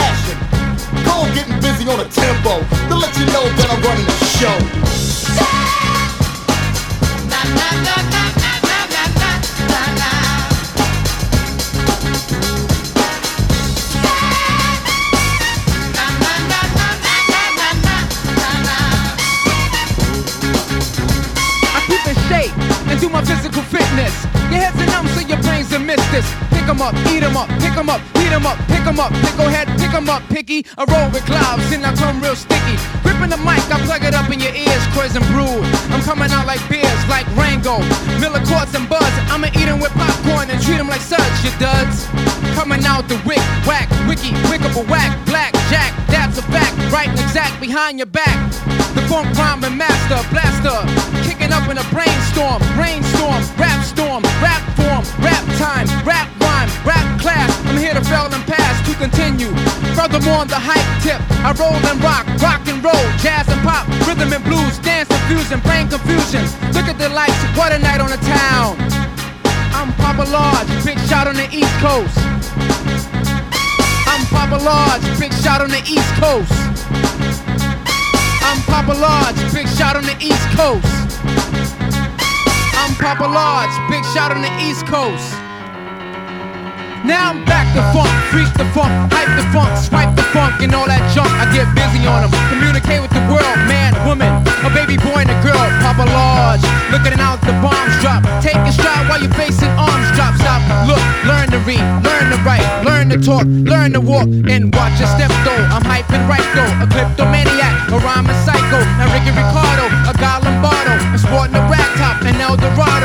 Up, eat 'em up, pick 'em up, heat 'em up, pick 'em up, pickle head, pick 'em up, picky. I roll with gloves and I come real sticky. Gripping the mic, I plug it up in your ears, crazy and brood. I'm coming out like beers, like Rango, Miller Courts and Buzz. I'ma eat 'em with popcorn and treat 'em like such, you duds. Coming out the wick, whack, wiki, wickable whack, black, jack, that's a fact, right and exact behind your back. The funk rhyme and master, blaster, kicking up in a brainstorm, rainstorm, rap storm, rap form, rap time, rap class. I'm here to fail and pass to continue. Furthermore, on the hype tip, I roll and rock, rock and roll, jazz and pop, rhythm and blues, dance and fusion, brain confusion. Look at the lights, what a night on the town. I'm Papa Large, big shot on the East Coast. I'm Papa Large, big shot on the East Coast. I'm Papa Large, big shot on the East Coast. I'm Papa Large, big shot on the East Coast. Now I'm back to funk, freak the funk, hype the funk, swipe the funk, and all that junk. I get busy on them, communicate with the world, man, woman, a baby boy and a girl. Papa Large, looking out the bombs drop. Take a shot while you're facing arms drop. Stop, look, learn to read, learn to write, learn to talk, learn to walk, and watch your step though. I'm hyping right though, a kleptomaniac, a rhyming psycho. Now Ricky Ricardo, a guy Lombardo, I'm sporting a rag top and El Dorado.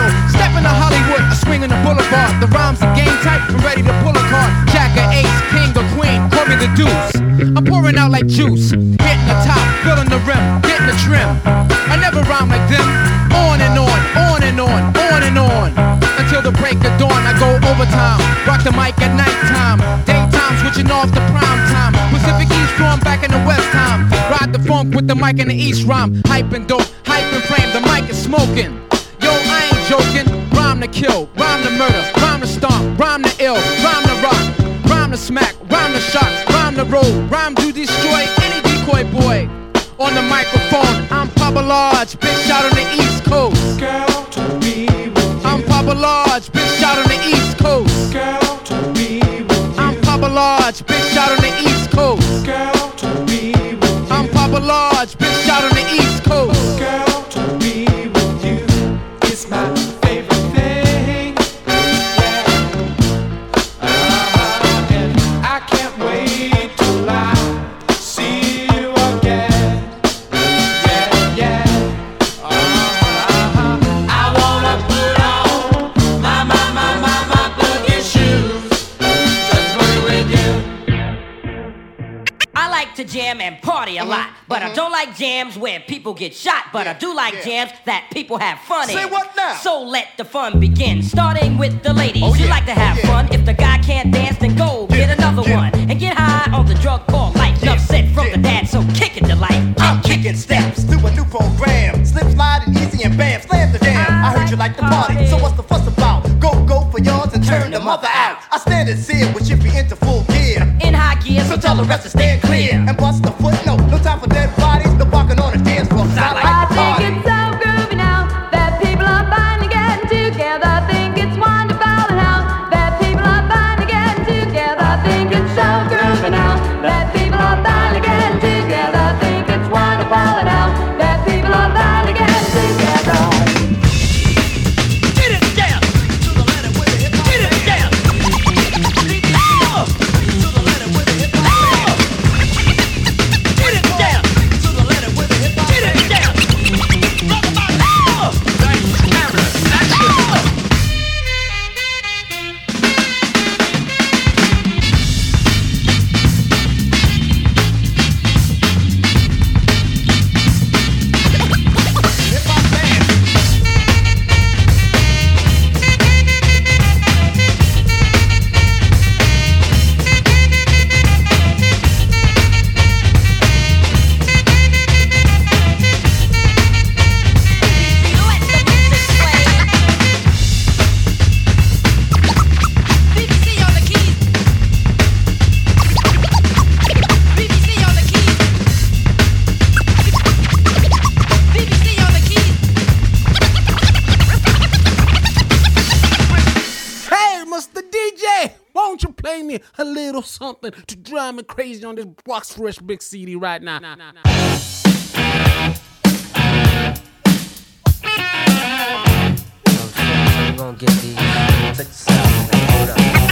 The rhymes are game type, I'm ready to pull a card. Jack or ace, king or queen, me the deuce. I'm pouring out like juice, hitting the top, filling the rim, getting the trim. I never rhyme like them. On and on, on and on, on and on. Until the break of dawn, I go overtime. Rock the mic at nighttime. Daytime, switching off the prime time. Pacific East storm back in the West time. Ride the funk with the mic in the East rhyme. Hype and dope, hype and flame, the mic is smoking. Yo, I ain't joking. Rhyme to kill, rhyme to murder, rhyme to stomp, rhyme to ill, rhyme to rock, rhyme to smack, rhyme to shock, rhyme to roll, rhyme to destroy any decoy boy. On the microphone, I'm Papa Large, big shot on the East Coast. Girl, to be with I'm Papa Large, big shot on the East Coast. Girl, to be with I'm Papa Large, big shot on the East Coast. Girl, to be with I'm Papa Large, big shot on the East party a mm-hmm. lot, but I mm-hmm. don't like jams where people get shot. But I do like jams that people have fun in. Say what now? So let the fun begin. Starting with the ladies, Oh, you yeah. like to have Oh, yeah. fun. If the guy can't dance, then go get another one and get high on the drug called life. Enough said from the dad, so kick it to life. I'm kicking steps through a new program. Slip, slide, and easy, and bam, slam the jam. I heard you like the party, so what's the fuss about? Go, go for yours and turn the mother out. I stand and see it with Jiffy into full gear. So tell the rest to stand clear and bust the foot. No, no time for dead bodies. Something to drive me crazy on this box fresh big CD right now?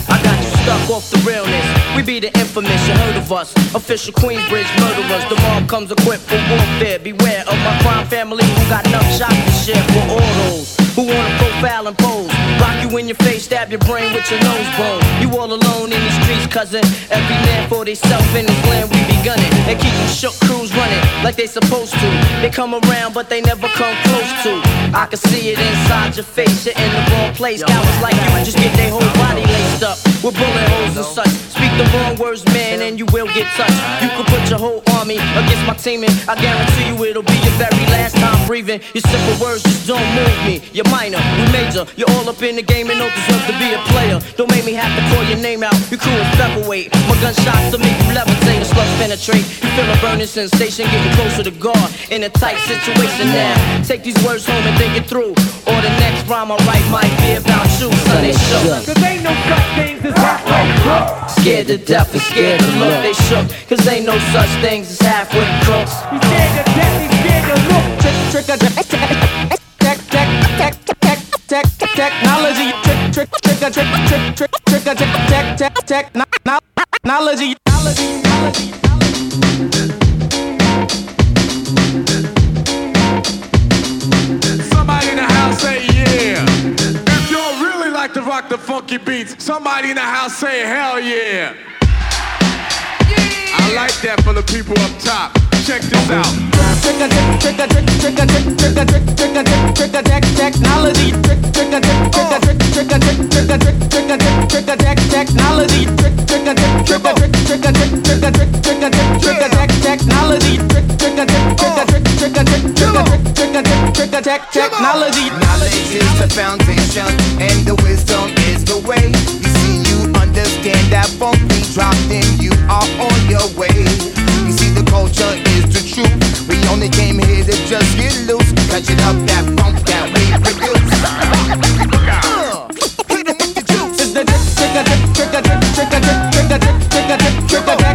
I got you stuck off the realness. We be the infamous, you heard of us. Official Queensbridge murderers. The mob comes equipped for warfare. Beware of my crime family who got enough shots to share for all those who wanna profile and pose. Rock you in your face, stab your brain with your nose bone. You all alone in the streets, cousin. Every man for theyself in this land we be gunning. And keep them shook crews running like they supposed to. They come around, but they never come close to. I can see it inside your face, you're in the wrong place. Cowards like you I just get their whole body laced up with bullet holes and such. Speak the wrong words, man, and you will get touched. You could put your whole army against my team, and I guarantee you it'll be your very last time breathing. Your simple words just don't move me. You're minor, we major. You're all up in the game and don't deserve to be a player. Don't make me have to call your name out. Your crew is featherweight. My gunshots to make you levitate and slugs penetrate. You feel a burning sensation getting closer to God in a tight situation now. Take these words home and think it through. Or the next rhyme I write might be about you, son. Cause ain't no such things as. Scared to death and scared to look. They shook. Cause ain't no such things as halfway crooks. You scared to death, you scared to look. Trick, trick, a tech, tech, tech, tech, tech, tech, technology. Trick, trick, trick, a trick, trick, trick, trick, a tech, tech, tech, tech, no- no- rock the funky beats, somebody in the house say hell yeah. I like that for the people up top. Check this out. Trick a trick, trick a trick, trick a trick, trick a trick, trick a trick, trick a tech, technology. Trick, trick a trick, trick a trick, trick a trick, trick a trick, trick a trick, trick a tech, technology. Trick, trick a trick, trick a trick, trick a trick, trick a trick, trick a trick, trick a tech, technology. Trick, trick a trick, trick a trick, trick a trick, trick a trick, trick a trick, trick a tech, technology. Knowledge is the foundation, and the wisdom is the way. Understand that funk we dropped in, you are on your way. You see, the culture is the truth. We only came here to just get loose, catching up that funk that we produce. Uh, hit with the juice. It's the trick, trick trick, trick trick, trick trick, trick trick, trick a trick, trick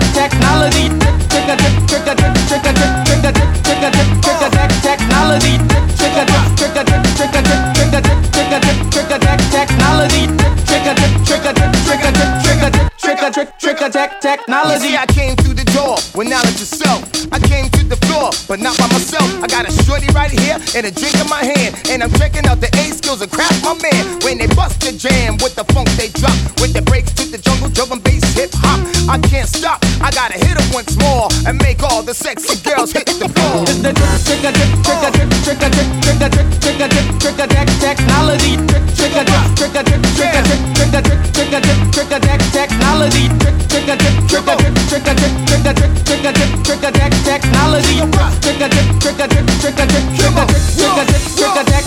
trick, trick a trick, trick You technology. see, I came through the door with knowledge of self. I came to the floor, but not by myself. I got a shorty right here and a drink in my hand. And I'm checking out the A-Skillz of craft, my man. When they bust the jam with the funk they drop. With the breaks to the jungle, drum and bass, hip hop. I can't stop. I gotta hit 'em once more and make all the sexy girls hit the floor. It's the trick, trick trick, trick trick, trick trick, trick trick, trick trick, trick tech, technology. Trick, trick trick, trick trick, trick trick, trick trick, trick a trick, trick a tech, technology. Trick, trick a trick, trick a trick, trick a trick, trick a trick, trick a trick, trick a tech, technology. Trick trick, a trick, trick a trick, trick a trick, trick a trick, trick a.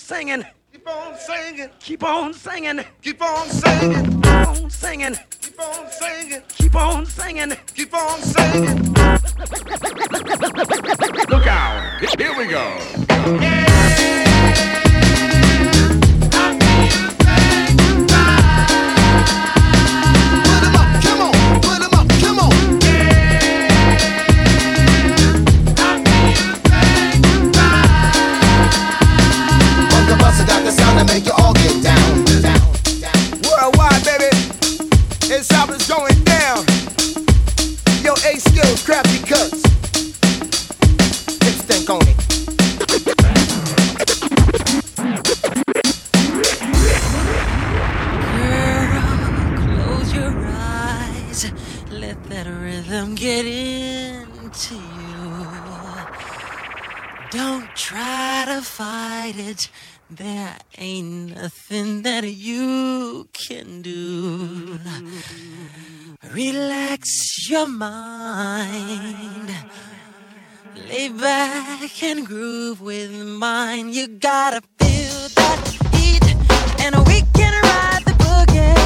singing. Keep on singing, Keep on singing. keep on singing, Keep on singing. keep on singing, Keep on singing. keep on singing. Look out. Here we go. Put rhythm get into you. Don't try to fight it, there ain't nothing that you can do. Relax your mind, Lay back and groove with mine. You gotta feel that heat, and we can ride the boogie,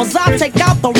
Up I take out the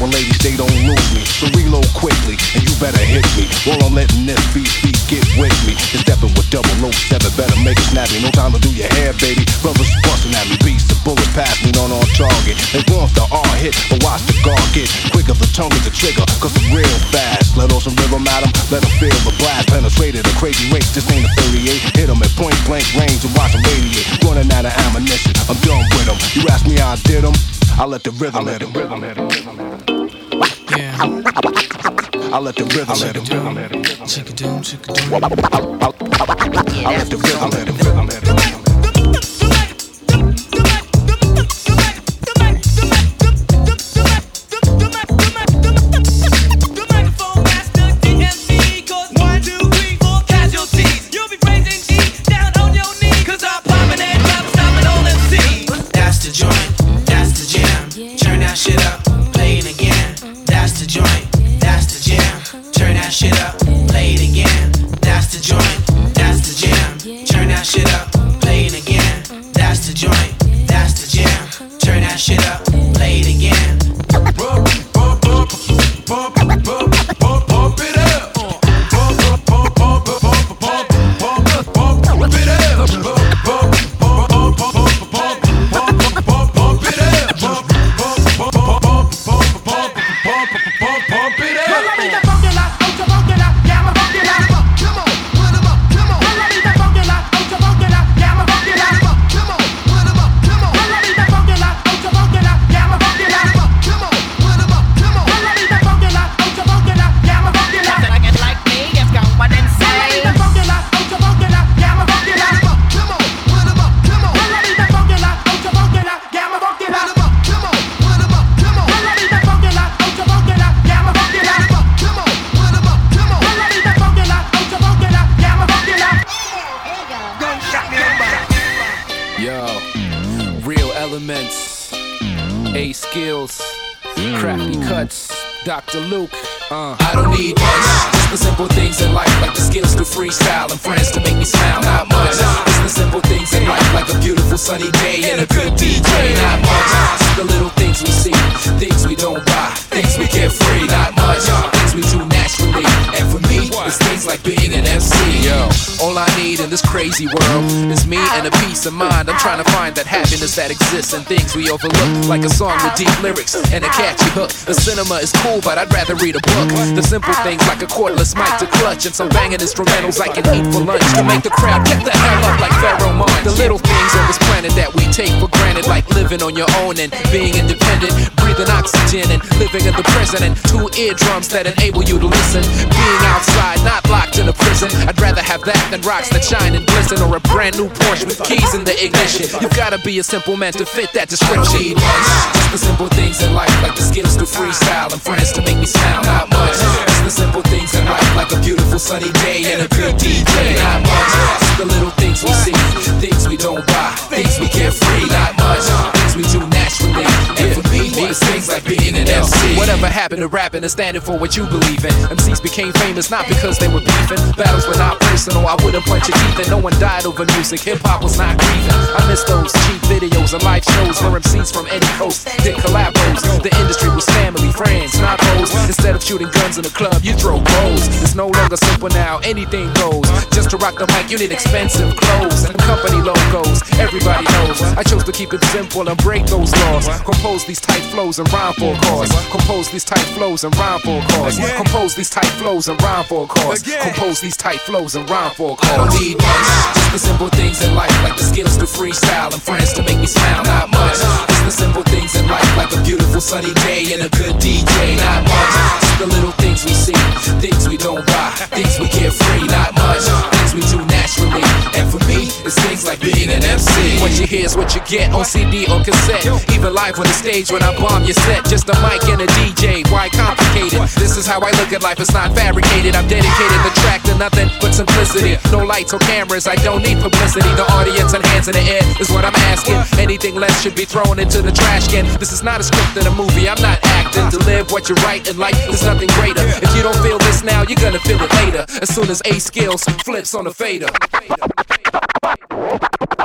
When ladies they don't lose me. So reload quickly and you better hit me. While I'm letting this beat get with me. You're stepping with double O seven, better make it snappy. No time to do your hair, baby. Brothers busting at me, beats the bullet pass me, not on target. They want the R hit, but watch the guard get quicker. The tongue is the trigger, cause I'm real fast. Let off some rhythm at 'em, let 'em feel the blast. Penetrated a crazy rate, this ain't a 38. Hit 'em at point blank range and watch 'em radiate. Running out of ammunition, I'm done with 'em. You ask me how I did 'em, I let the rhythm hit 'em. Yeah. I let the rhythm hit 'em. Chicka doom, chicka doom. I let the rhythm hit 'em. Things like being an MC. Yo, all I need in this crazy world is me and a peace of mind. I'm trying to find that happiness that exists in things we overlook, like a song with deep lyrics and a catchy hook. The cinema is cool, but I'd rather read a book. The simple things like a cordless mic to clutch and some banging instrumentals I can eat for lunch to make the crowd get the hell up like Pharoahe Monch. The little things on this planet that we take for granted, like living on your own and being independent, breathing oxygen and living in the present, and two eardrums that enable you to listen. Being outside, not locked in a prison. I'd rather have that than rocks that shine and glisten, or a brand new Porsche with keys in the ignition. You've gotta be a simple man to fit that description. Just the simple things in life, like the skills to freestyle and friends to make me smile. Not much. Just the simple things in life, like a beautiful sunny day and a good DJ. Not much. Just the little things we see, things we don't buy, things we get free. Not much. Things we do naturally. And me, things like an MC. Whatever happened to rapping and standing for what you believe in? MCs became famous not because they were beefing. Battles were not personal. I wouldn't punch your teeth, and no one died over music. Hip hop was not grieving. I miss those cheap videos and live shows where MCs from any coast did collabos. The industry was family, friends, not hoes. Instead of shooting guns in the club, you throw bows. It's no longer simple now. Anything goes. Just to rock the mic, you need expensive clothes and company logos. Everybody knows. I chose to keep it simple and break those laws. Compose these tight flows and rhyme for a cause. Compose these tight flows and rhyme for a cause. Compose these tight flows and rhyme for a cause. Compose these tight flows and rhyme for a cause. I don't need much, just the simple things in life, like the skills to freestyle and friends to make me smile. Not much, the simple things in life, like a beautiful sunny day and a good DJ. Not much, just the little things we see, things we don't buy, things we get free. Not much, things we do naturally. And for me, it's things like being an MC. What you hear is what you get on CD or cassette. Even live on the stage when I bomb your set. Just a mic and a DJ. Why complicated? This is how I look at life. It's not fabricated. I'm dedicated the track to nothing but simplicity. No lights or cameras. I don't need publicity. The audience and hands in the air is what I'm asking. Anything less should be thrown into the trash can. This is not a script in a movie. I'm not acting to live what you write in life. There's nothing greater. If you don't feel this now, you're gonna feel it later. As soon as A-Skillz flips on the fader.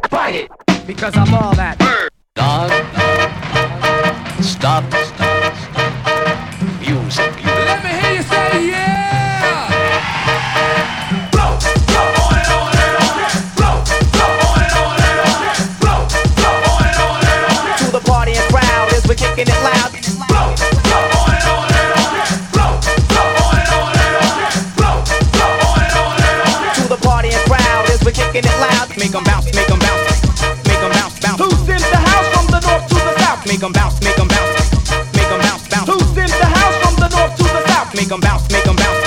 Fight it, because I'm all that. Dog, stop, crowd as we're kicking it loud. To the party and crowd as we're kicking it loud. Make 'em bounce, make 'em bounce, make 'em bounce, bounce. Who's in the house from the north to the south? Make 'em bounce, make 'em bounce, make 'em bounce, bounce. Who's in the house from the north to the south? Make 'em bounce, make 'em bounce,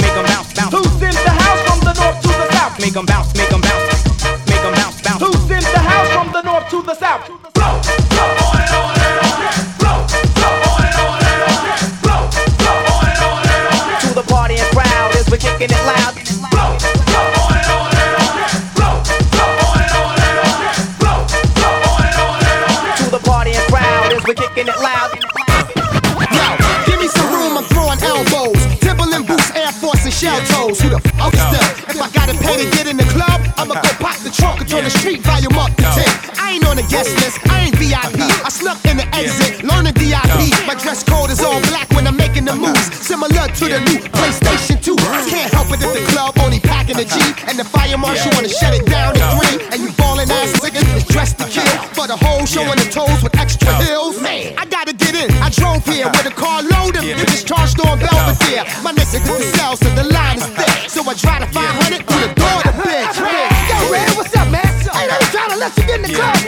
make 'em bounce, bounce. Who's in the house from the north to the south? Make 'em bounce, make 'em bounce, make 'em bounce, bounce. Who's in the house from the north to the south? Who the fuck is them? If I gotta pay to get in the club, I'ma go pop the trunk and turn the street volume up to 10. I ain't on the guest list, I ain't VIP. I snuck in the exit, learning DIP. My dress code is all black when I'm making the moves. Similar to the new PlayStation 2. Can't help it if the club only packing the G. And the fire marshal wanna shut it down in three. And you ballin' ass niggas is dressed to kill. For the whole showing the toes with extra heels. Man, I gotta get in. I drove here with a car loaded. You just charged on Belvedere. My nigga did the sell, so the I drive the 500 through the door to bitch. Yo, Red, what's up, man? Ain't no trying to let you get in the club.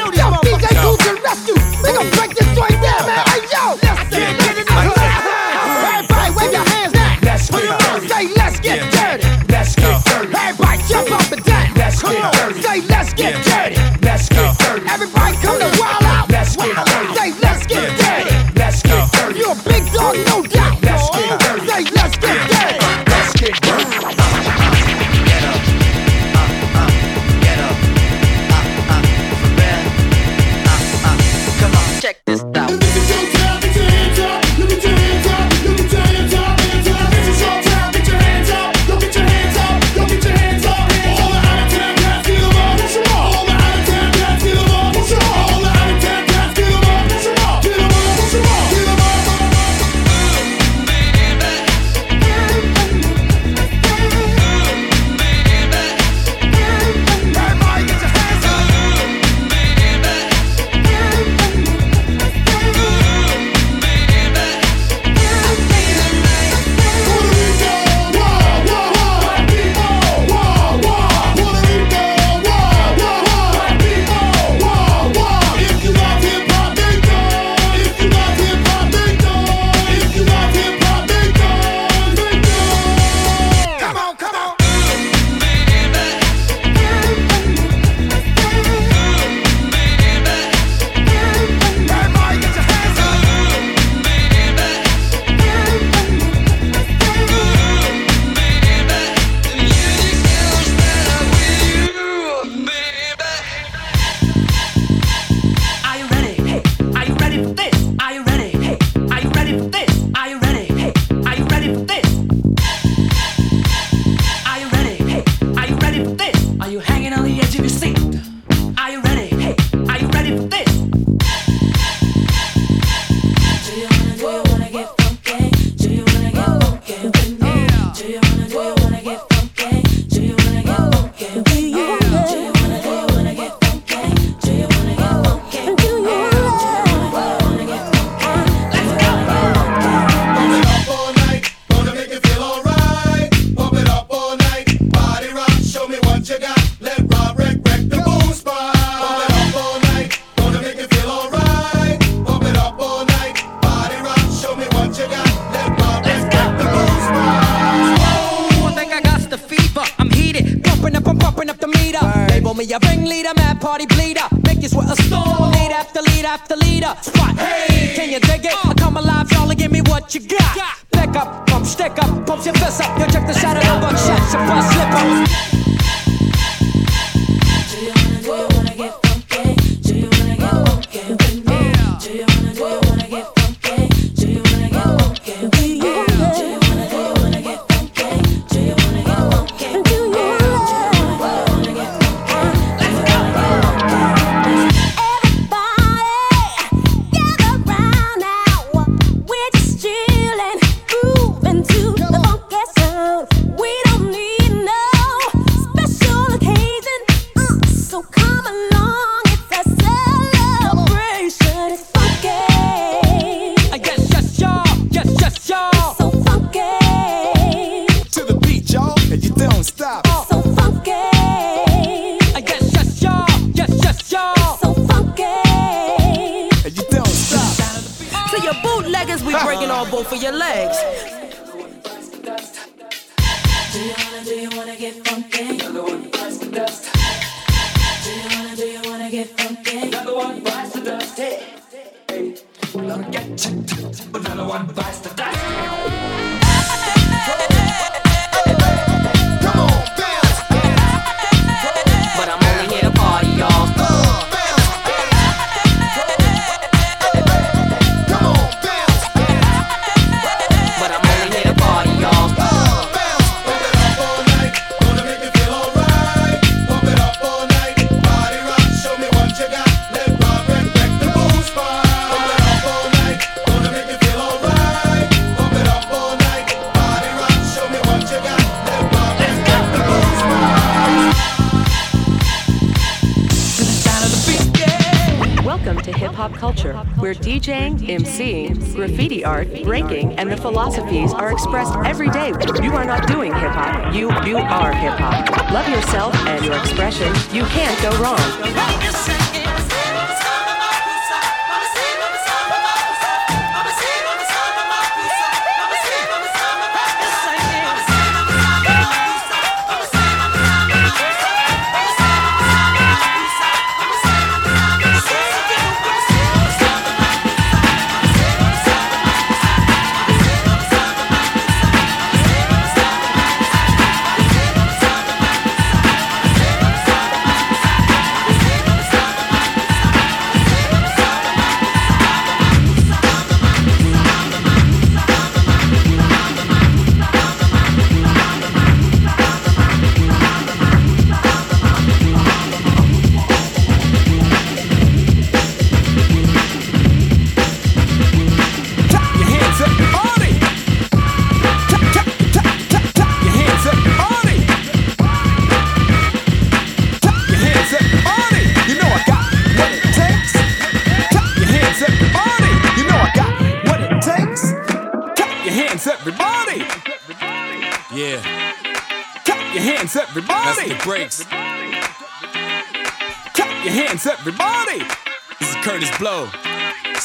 DJing, MCing, graffiti art, breaking, and the philosophies are expressed every day. You are not doing hip hop. You you are hip hop. Love yourself and your expression. You can't go wrong.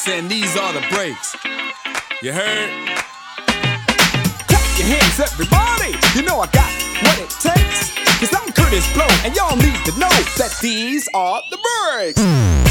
saying these are the breaks. You heard? Clap your hands, everybody. You know I got what it takes. Cause I'm Kurtis Blow, and y'all need to know that these are the breaks.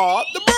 are the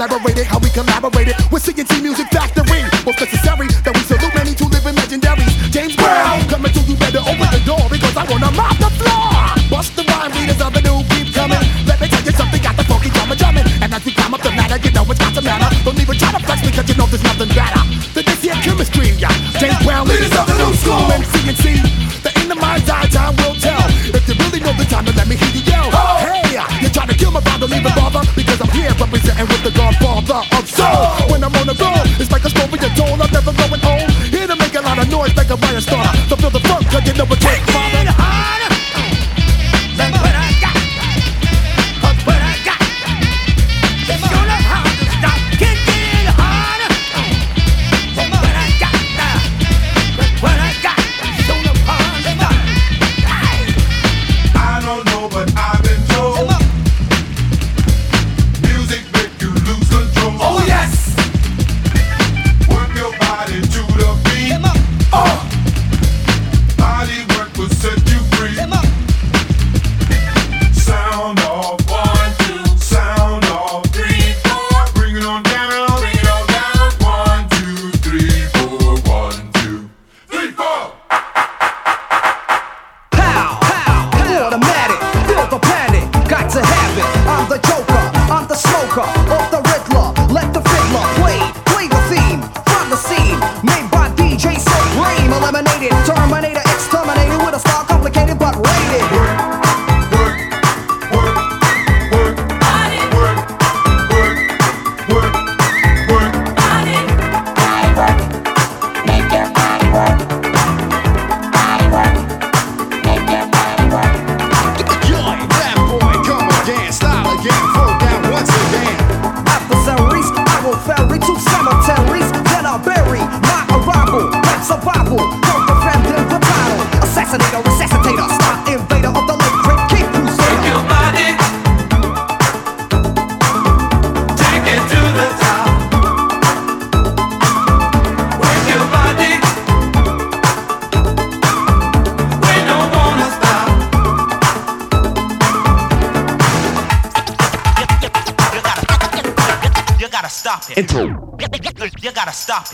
collaborate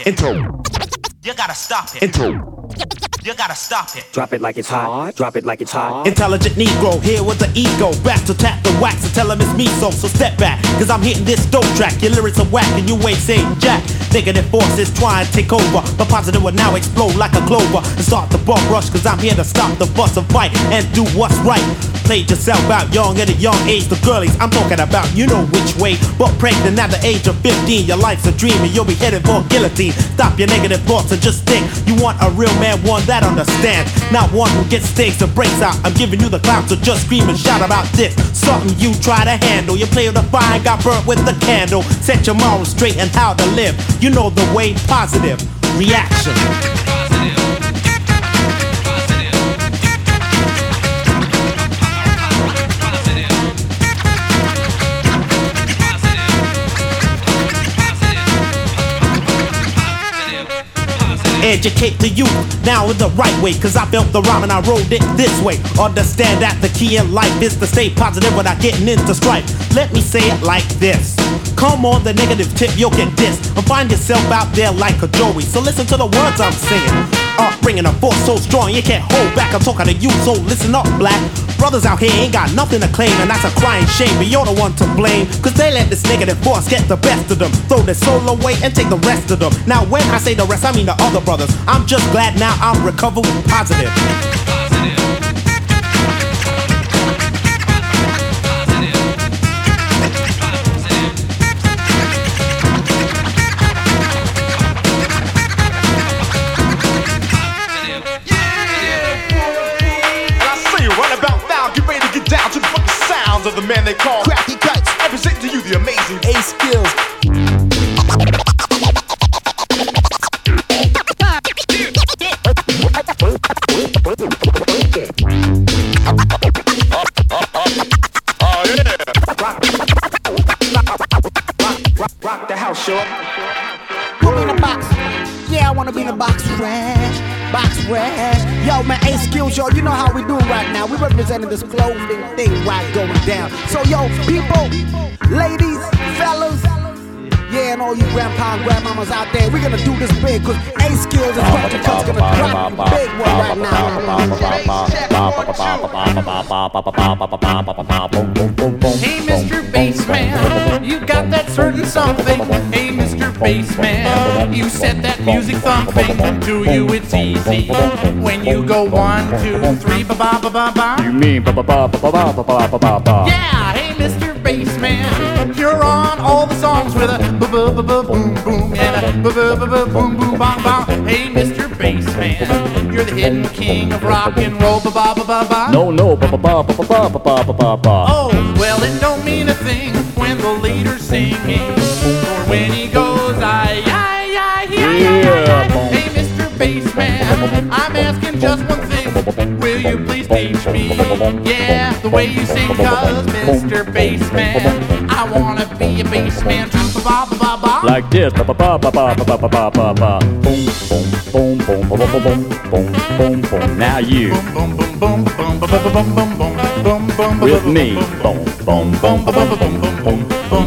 Intro. You gotta stop it. Intro. You gotta stop it. Drop it like it's hot. Drop it like it's hot. Intelligent Negro here with the ego. Back to tap the wax and tell him it's me so. So step back, cause I'm hitting this dope track. Your lyrics are whack and you ain't saying jack. Negative forces try and take over, but positive will now explode like a clover and start the bomb rush. Cause I'm here to stop the bus and fight and do what's right. Played yourself out young at a young age, the girlies I'm talking about, you know which way. But pregnant at the age of 15, your life's a dream and you'll be headed for guillotine. Stop your negative thoughts and just think you want a real man, one that understands, not one who gets stakes and breaks out. I'm giving you the clout, so just scream and shout about this. Something you try to handle. You play with the fire, got burnt with the candle. Set your morals straight and how to live. You know the way positive reaction. Educate the youth now in the right way. Cause I built the rhyme and I wrote it this way. Understand that the key in life is to stay positive without getting into strife. Let me say it like this. Come on, the negative tip, you'll get dissed. And find yourself out there like a Joey. So listen to the words I'm saying. Uh, bringing a force so strong you can't hold back. I'm talking to you, so listen up, black. Brothers out here ain't got nothing to claim, and that's a crying shame. But you're the one to blame, cause they let this negative force get the best of them. Throw their soul away and take the rest of them. Now, when I say the rest, I mean the other brothers. I'm just glad now I'm recovered positive. And man they call Krafty Kuts. I present to you the amazing A-Skillz. Rock the house, sure. Put me in a box. Yeah, I wanna be in a box fresh. Box fresh. Skills, yo. You know how we do right now. We representing this clothing thing right going down. So, yo, people, ladies, fellas. Yeah, and all you grandpa and grandmamas out there, we're gonna do this big, cause A-Skillz is Roger Cut's gonna drop a big one right Hey, Mr. Bassman, you got that certain something. Hey, Mr. Bassman, you set that music thumping. To you, it's easy. When you go one, two, three, ba ba ba ba ba. You mean ba ba ba ba ba ba ba ba ba ba ba? Yeah, hey, Mr. Bassman, you're on all the songs with a ba boom boom and a ba ba boom boom bang bang. Hey, Mr. Bassman, you're the hidden king of rock and roll. Ba ba ba ba ba. No, no, ba ba ba ba ba ba ba ba ba ba. Oh, well, it don't mean a thing when the leader's singing. Or when he goes, I, I, I, Yeah. Hey, Mr. Bassman, I'm asking just one thing. Will you please teach me? Yeah, the way you sing, cause Mr. Bassman, I wanna be a bassman. Like this, ba ba ba ba ba ba ba ba ba ba. Boom, boom, boom, boom, boom, boom, boom, boom, boom, boom. Now you. With me. Boom, boom, boom, boom, boom, boom, boom, boom,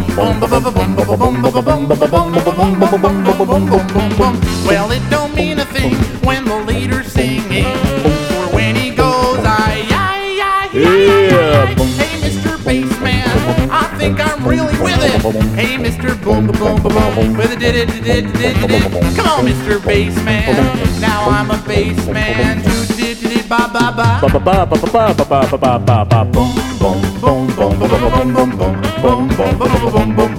Well, it don't mean a thing when the leader's singing. Or when he goes, I, I, I, Yeah. Hey, Mr. Bassman, I think I'm really with it. Hey, Mr. Boom, boom, boom, boom, boom, with it, did it, did it, did it, did. Come on, Mr. Bassman. Now I'm a bassman. Do, did, did it, ba, ba, ba. Ba ba ba ba ba ba ba ba ba ba ba. Boom, boom, boom, boom, boom, boom, boom, boom, boom, boom, boom, boom, boom, boom, boom. You